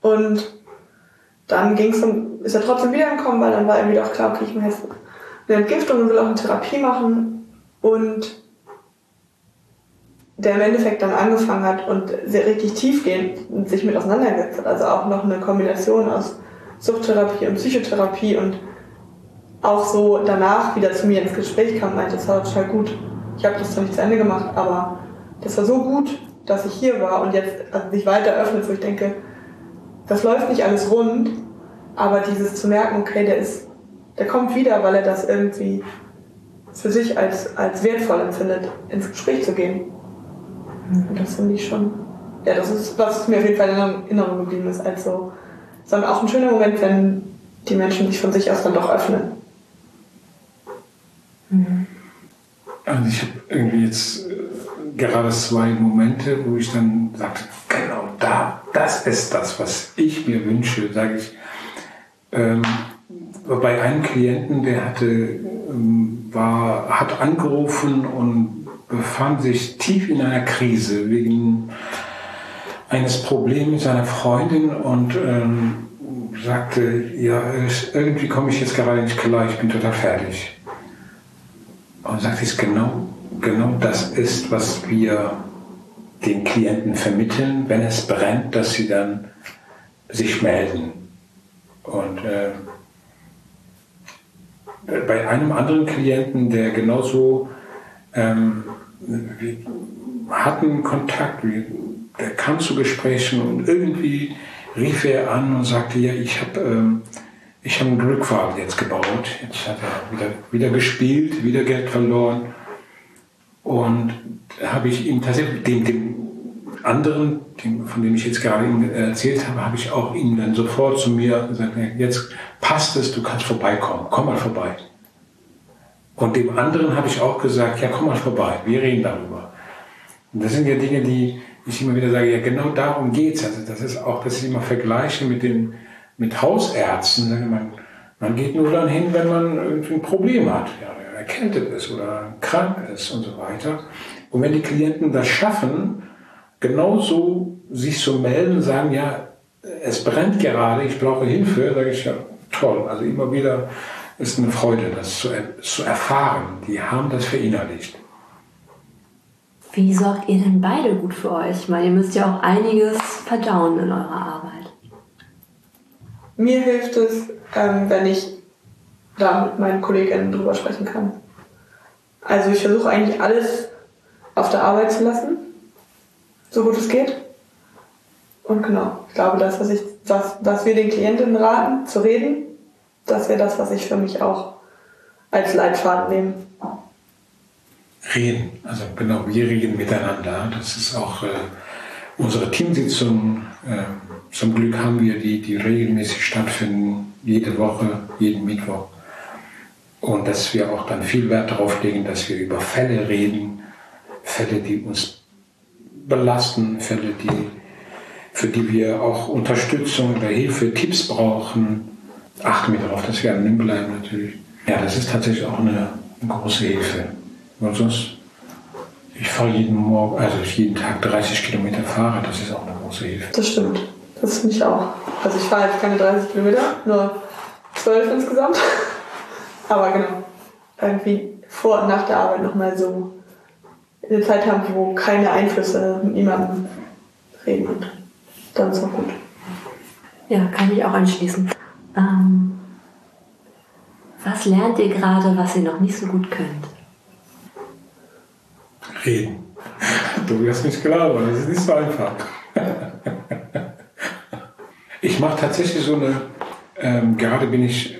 Und dann ging's dann, ist er trotzdem wiedergekommen, weil dann war irgendwie auch klar, okay, ich mache jetzt eine Entgiftung und will auch eine Therapie machen. Und der im Endeffekt dann angefangen hat und sehr richtig tiefgehend sich mit auseinandergesetzt hat. Also auch noch eine Kombination aus Suchttherapie und Psychotherapie und auch so danach wieder zu mir ins Gespräch kam meinte, das war total gut. Ich habe das zwar nicht zu Ende gemacht, aber das war so gut, dass ich hier war und jetzt also sich weiter öffnet, wo ich denke, das läuft nicht alles rund, aber dieses zu merken, okay, der ist, der kommt wieder, weil er das irgendwie für sich als, als wertvoll empfindet, ins Gespräch zu gehen. Und das finde ich schon, ja, das ist, was mir auf jeden Fall in Erinnerung geblieben ist, als so, sondern auch ein schöner Moment, wenn die Menschen sich von sich aus dann doch öffnen.
Also ich habe irgendwie jetzt gerade zwei Momente, wo ich dann sagte, genau da, das ist das, was ich mir wünsche, sage ich. Ähm, bei einem Klienten, der hatte, ähm, war, hat angerufen und befand sich tief in einer Krise wegen eines Problems mit seiner Freundin und ähm, sagte, ja, irgendwie komme ich jetzt gerade nicht klar, ich bin total fertig. Und sagte ich, genau genau das ist, was wir den Klienten vermitteln, wenn es brennt, dass sie dann sich melden. Und äh, bei einem anderen Klienten, der genauso, ähm, wir hatten Kontakt, wir, der kam zu Gesprächen und irgendwie rief er an und sagte, ja, ich habe ähm, hab einen Glückwagen jetzt gebaut, jetzt hat er wieder, wieder gespielt, wieder Geld verloren. Und habe ich ihm tatsächlich, dem, dem anderen, dem, von dem ich jetzt gerade erzählt habe, habe ich auch ihm dann sofort zu mir gesagt, jetzt passt es, du kannst vorbeikommen, komm mal vorbei. Und dem anderen habe ich auch gesagt, ja, komm mal vorbei, wir reden darüber. Und das sind ja Dinge, die ich immer wieder sage, ja, genau darum geht's. Also das ist auch, dass ich immer vergleiche mit den, mit Hausärzten. Man, man geht nur dann hin, wenn man irgendwie ein Problem hat. Ja, erkältet ist oder krank ist und so weiter. Und wenn die Klienten das schaffen, genauso sich zu melden, sagen, ja, es brennt gerade, ich brauche Hilfe, sage ich ja, toll. Also immer wieder ist eine Freude, das zu, zu erfahren. Die haben das verinnerlicht.
Wie sorgt ihr denn beide gut für euch? Meine, ihr müsst ja auch einiges verdauen in eurer Arbeit.
Mir hilft es, ähm, wenn ich da mit meinen KollegInnen drüber sprechen kann. Also ich versuche eigentlich alles auf der Arbeit zu lassen, so gut es geht. Und genau, ich glaube, das, was, ich, was, was wir den Klientinnen raten, zu reden, das wäre das, was ich für mich auch als Leitfaden nehme.
Reden, also genau, wir reden miteinander. Das ist auch äh, unsere Teamsitzung. Äh, zum Glück haben wir die, die regelmäßig stattfinden, jede Woche, jeden Mittwoch. Und dass wir auch dann viel Wert darauf legen, dass wir über Fälle reden, Fälle, die uns belasten, Fälle, die, für die wir auch Unterstützung oder Hilfe, Tipps brauchen. Achten wir darauf, dass wir anonym bleiben natürlich. Ja, das ist tatsächlich auch eine, eine große Hilfe. Und sonst, ich fahre jeden Morgen, also jeden Tag 30 Kilometer Fahrrad, das ist auch eine große Hilfe.
Das stimmt. Das finde ich auch. Also ich fahre jetzt keine 30 Kilometer, nur 12 insgesamt. Aber genau, irgendwie vor und nach der Arbeit nochmal so eine Zeit haben, wo keine Einflüsse mit niemandem reden und dann ist auch gut.
Ja, kann ich auch anschließen. Ähm, was lernt ihr gerade, was ihr noch nicht so gut könnt?
Reden. Du wirst nicht glauben, das ist nicht so einfach. Ich mache tatsächlich so eine, ähm, gerade bin ich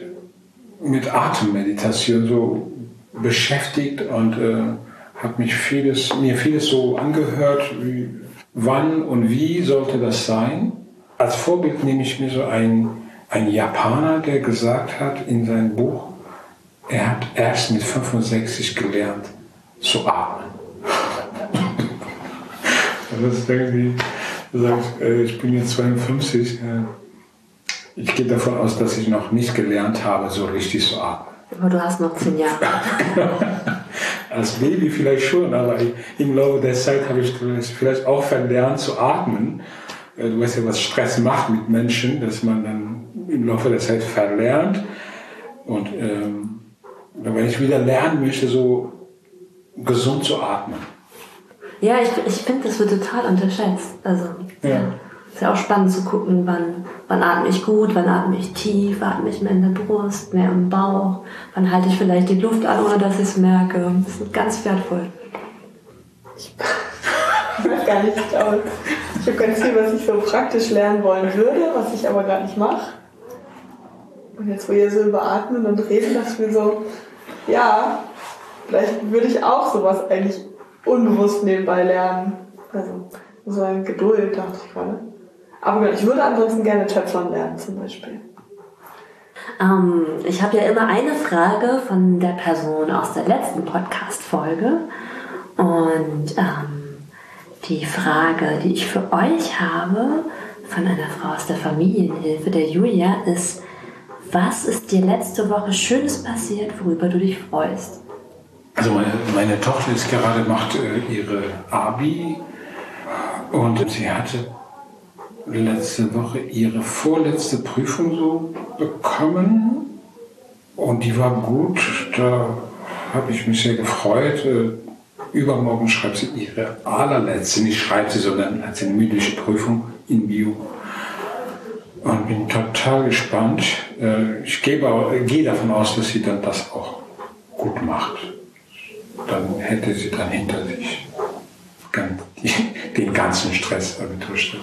mit Atemmeditation so beschäftigt und äh, habe mich vieles, mir vieles so angehört, wie, wann und wie sollte das sein. Als Vorbild nehme ich mir so einen, einen Japaner, der gesagt hat in seinem Buch, er hat erst mit 65 gelernt zu atmen. das ist irgendwie, sagt, äh, ich bin jetzt 52, ich gehe davon aus, dass ich noch nicht gelernt habe, so richtig zu atmen.
Aber du hast noch zehn Jahre.
Als Baby vielleicht schon, aber im Laufe der Zeit habe ich vielleicht auch verlernt zu atmen. Äh, du weißt ja, was Stress macht mit Menschen, dass man dann im Laufe der Zeit verlernt. Und ähm, wenn ich wieder lernen möchte, so gesund zu atmen.
Ja, ich, ich finde, das wird total unterschätzt. Also, ja. ja. Ist ja auch spannend zu gucken, wann, wann atme ich gut, wann atme ich tief, atme ich mehr in der Brust, mehr im Bauch, wann halte ich vielleicht die Luft an, ohne dass ich es merke. Das ist ganz wertvoll.
Ich weiß gar nicht, ich glaube, ich habe ganz viel, was ich so praktisch lernen wollen würde, was ich aber gar nicht mache. Und jetzt, wo ihr so überatmen und reden, dachte ich mir so, ja, vielleicht würde ich auch sowas eigentlich unbewusst nebenbei lernen. Also so eine Geduld, dachte ich gerade. Aber ich würde ansonsten gerne Töpfern lernen zum Beispiel.
Ähm, ich habe ja immer eine Frage von der Person aus der letzten Podcast-Folge. Und ähm, die Frage, die ich für euch habe, von einer Frau aus der Familienhilfe, der Julia, ist, was ist dir letzte Woche Schönes passiert, worüber du dich freust?
Also meine, meine Tochter ist gerade macht äh, ihre Abi und sie hatte letzte Woche ihre vorletzte Prüfung so bekommen und die war gut. Da habe ich mich sehr gefreut. Äh, übermorgen schreibt sie ihre allerletzte, nicht schreibt sie, sondern hat sie eine mündliche Prüfung in Bio. Und bin total gespannt. Äh, ich gebe, gehe davon aus, dass sie dann das auch gut macht. Dann hätte sie dann hinter sich den ganzen Stress, Abiturstress.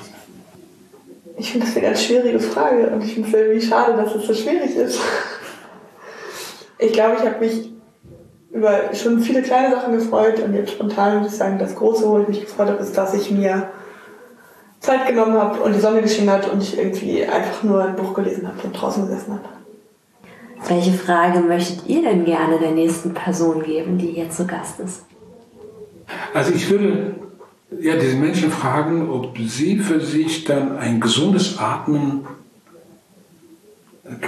Ich finde das eine ganz schwierige Frage und ich finde es irgendwie schade, dass es so schwierig ist. Ich glaube, ich habe mich über schon viele kleine Sachen gefreut und jetzt spontan würde ich sagen, das Große, wo ich mich gefreut habe, ist, dass ich mir Zeit genommen habe und die Sonne geschienen hat und ich irgendwie einfach nur ein Buch gelesen habe und draußen gesessen habe.
Welche Frage möchtet ihr denn gerne der nächsten Person geben, die jetzt zu Gast ist?
Also ich würde ja, diese Menschen fragen, ob sie für sich dann ein gesundes Atmen,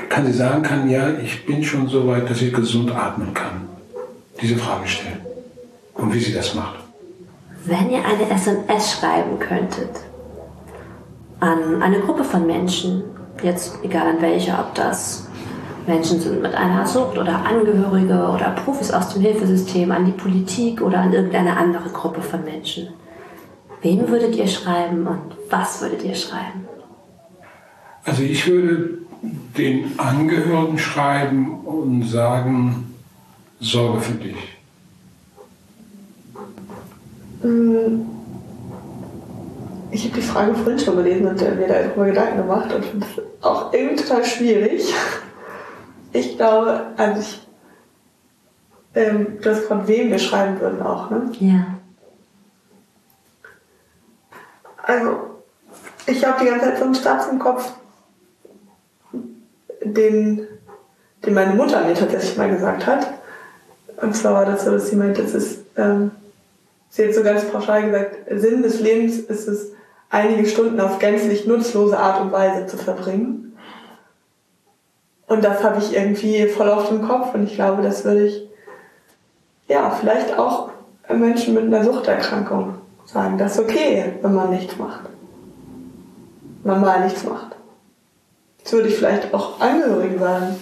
kann sie sagen kann, ja, ich bin schon so weit, dass ich gesund atmen kann. Diese Frage stellen. Und wie sie das macht.
Wenn ihr eine SMS schreiben könntet an eine Gruppe von Menschen, jetzt egal an welcher, ob das Menschen sind mit einer Sucht oder Angehörige oder Profis aus dem Hilfesystem, an die Politik oder an irgendeine andere Gruppe von Menschen. Wem würdet ihr schreiben und was würdet ihr schreiben?
Also ich würde den Angehörigen schreiben und sagen, sorge für dich.
Mm, ich habe die Frage vorhin schon gelesen und mir darüber Gedanken gemacht und finde es auch irgendwie total schwierig. Ich glaube, also ich, ähm, hast gerade wem wir schreiben würden auch, ne?
Ja.
Also, ich habe die ganze Zeit so einen Satz im Kopf, den, den meine Mutter mir tatsächlich mal gesagt hat. Und zwar war das so, dass sie meint, das ist, ähm, sie hat so ganz pauschal gesagt, Sinn des Lebens ist es, einige Stunden auf gänzlich nutzlose Art und Weise zu verbringen. Und das habe ich irgendwie voll auf dem Kopf und ich glaube, das würde ich, ja, vielleicht auch Menschen mit einer Suchterkrankung sagen. Das ist okay, wenn man nichts macht. Wenn man mal nichts macht. Das würde ich vielleicht auch Angehörigen sagen.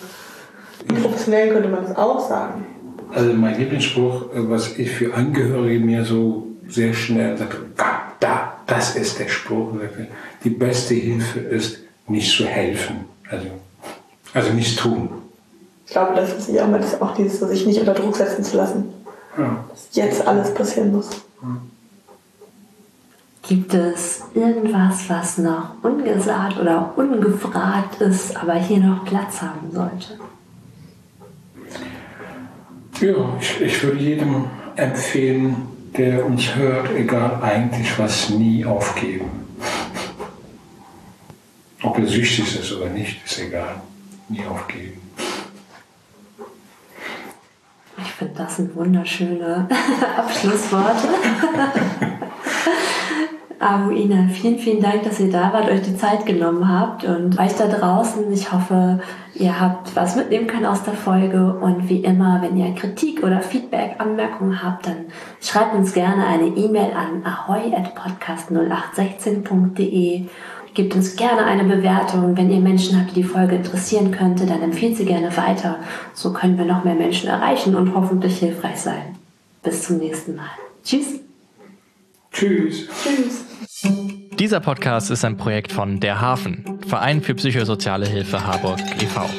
Im Professionellen könnte man das auch sagen.
Also mein Lieblingsspruch, äh, was ich für Angehörige mir so sehr schnell sage, da, das ist der Spruch. Die beste Hilfe ist, nicht zu helfen. Also, also nichts tun.
Ich glaube, das ist ja immer das auch dieses, sich nicht unter Druck setzen zu lassen. Ja. Dass jetzt alles passieren muss.
Gibt es irgendwas, was noch ungesagt oder ungefragt ist, aber hier noch Platz haben sollte?
Ja, ich, ich würde jedem empfehlen, der uns hört, egal eigentlich was, nie aufgeben. Ob er süchtig ist oder nicht, ist egal. Nie aufgeben.
Ich finde, das sind wunderschöne Abschlussworte. Abuina, vielen, vielen Dank, dass ihr da wart, euch die Zeit genommen habt und euch da draußen. Ich hoffe, ihr habt was mitnehmen können aus der Folge und wie immer, wenn ihr Kritik oder Feedback, Anmerkungen habt, dann schreibt uns gerne eine E-Mail an ahoy.podcast0816.de. Gebt uns gerne eine Bewertung. Wenn ihr Menschen habt, die die Folge interessieren könnte, dann empfiehlt sie gerne weiter. So können wir noch mehr Menschen erreichen und hoffentlich hilfreich sein. Bis zum nächsten Mal. Tschüss.
Tschüss.
Tschüss.
Dieser Podcast ist ein Projekt von Der Hafen, Verein für psychosoziale Hilfe Harburg e.V.